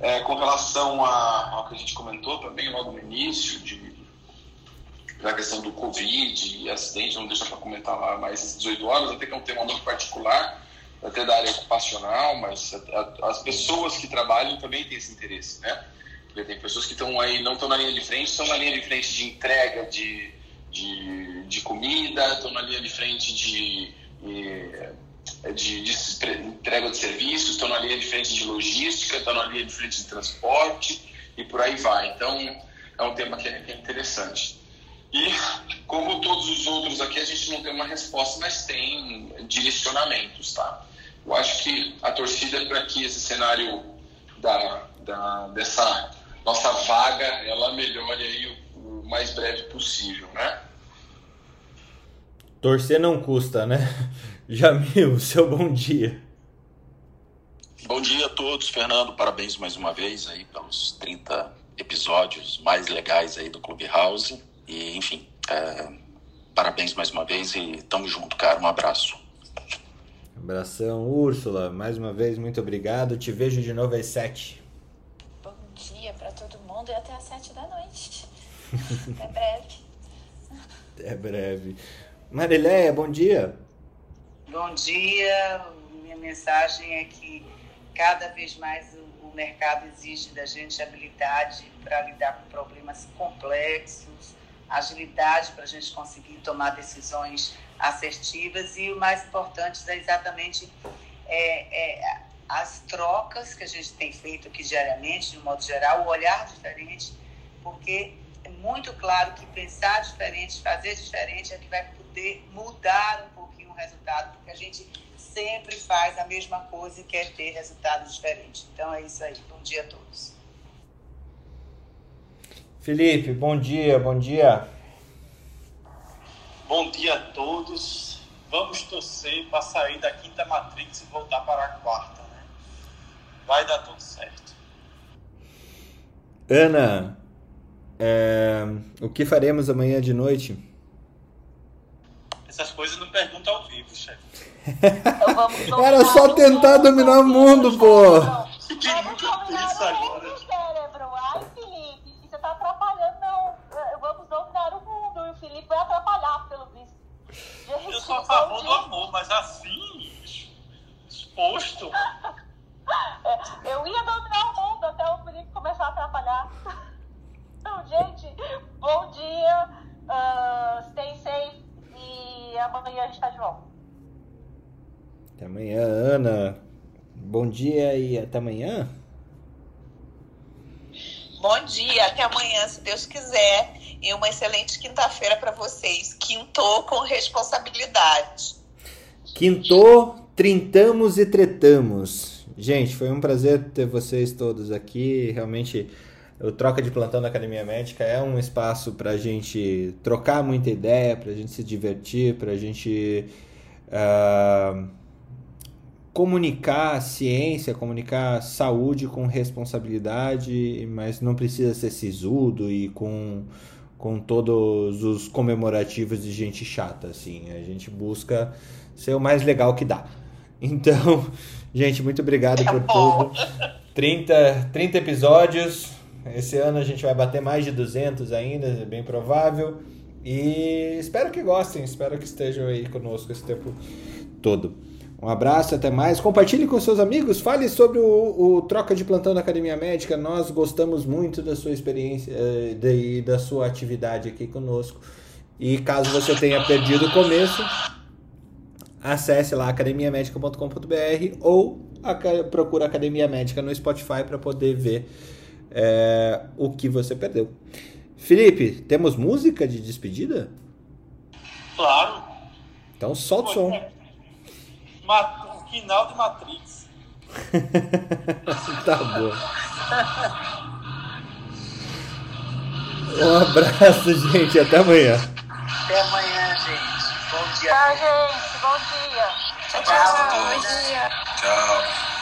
É, com relação a, ao que a gente comentou também logo no início, de da questão do Covid e acidente, não deixa para comentar lá mais 18 horas, até que é um tema muito particular, até da área ocupacional, mas a, a, as pessoas que trabalham também têm esse interesse, né? Porque tem pessoas que estão aí, não estão na linha de frente, estão na linha de frente de entrega de, de, de comida, estão na linha de frente de, de, de, entrega de serviços, estão na linha de frente de logística, estão na linha de frente de transporte e por aí vai. Então, é um tema que é, que é interessante. E como todos os outros aqui, a gente não tem uma resposta, mas tem direcionamentos, tá? Eu acho que a torcida é para que esse cenário da, da, dessa nossa vaga ela melhore aí o, o mais breve possível, né? Torcer não custa, né? (laughs) Jamil, (laughs) seu bom dia. Bom dia a todos, Fernando. Parabéns mais uma vez aí pelos 30 episódios mais legais aí do Clube House. E, enfim, é, parabéns mais uma vez e tamo junto, cara. Um abraço. Abração, Úrsula. Mais uma vez, muito obrigado. Te vejo de novo às 7 dia para todo mundo e até às sete da noite. até (laughs) breve. Até breve. Marileia, bom dia. Bom dia. Minha mensagem é que cada vez mais o, o mercado exige da gente habilidade para lidar com problemas complexos, agilidade para a gente conseguir tomar decisões assertivas e o mais importante é exatamente é, é, as trocas que a gente tem feito aqui diariamente, de um modo geral, o olhar diferente, porque é muito claro que pensar diferente, fazer diferente é que vai poder mudar um pouquinho o resultado, porque a gente sempre faz a mesma coisa e quer ter resultados diferentes. Então é isso aí. Bom dia a todos. Felipe, bom dia, bom dia. Bom dia a todos. Vamos torcer para sair da quinta Matrix e voltar para a quarta? Vai dar tudo certo. Ana, é... o que faremos amanhã de noite? Essas coisas não perguntam ao vivo, chefe. (laughs) Era só tentar dominar o mundo, pô. Fiquei muito tenso agora. Cérebro. Ai, Felipe, você tá atrapalhando, não. Vamos dominar o mundo. E o Felipe vai atrapalhar, pelo visto. Eu sou a favor do amor, mas assim, exposto. (laughs) É, Eu ia dominar o mundo até o Felipe começar a atrapalhar. (laughs) Então, gente, bom dia. uh, stay safe. E amanhã a gente tá de volta. Até amanhã, Ana. Bom dia e até amanhã. Bom dia, até amanhã, se Deus quiser. E uma excelente quinta-feira para vocês. Quintou com responsabilidade. Quintou, trintamos e tretamos. Gente, foi um prazer ter vocês todos aqui. Realmente, o Troca de Plantão da Academia Médica é um espaço para a gente trocar muita ideia, para a gente se divertir, para a gente ah, comunicar ciência, comunicar saúde com responsabilidade, mas não precisa ser sisudo e com, com todos os comemorativos de gente chata, assim. A gente busca ser o mais legal que dá. (laughs) Então, gente, muito obrigado por tudo. 30, 30 episódios. Esse ano a gente vai bater mais de 200 ainda, é bem provável. E espero que gostem, espero que estejam aí conosco esse tempo todo. Um abraço, até mais. Compartilhe com seus amigos, fale sobre o, o Troca de Plantão da Academia Médica. Nós gostamos muito da sua experiência eh, e da sua atividade aqui conosco. E caso você tenha perdido o começo, acesse lá academiamedica.com.br ou procura Academia Médica no Spotify para poder ver eh, o que você perdeu. Felipe, temos música de despedida? Claro. Então solta o som. O final de Matrix. (laughs) tá bom. Um abraço, gente. Até amanhã. Até amanhã, gente. Bom dia. Tchau, gente. Bom dia. Tchau, Tchau. Bom dia. Tchau.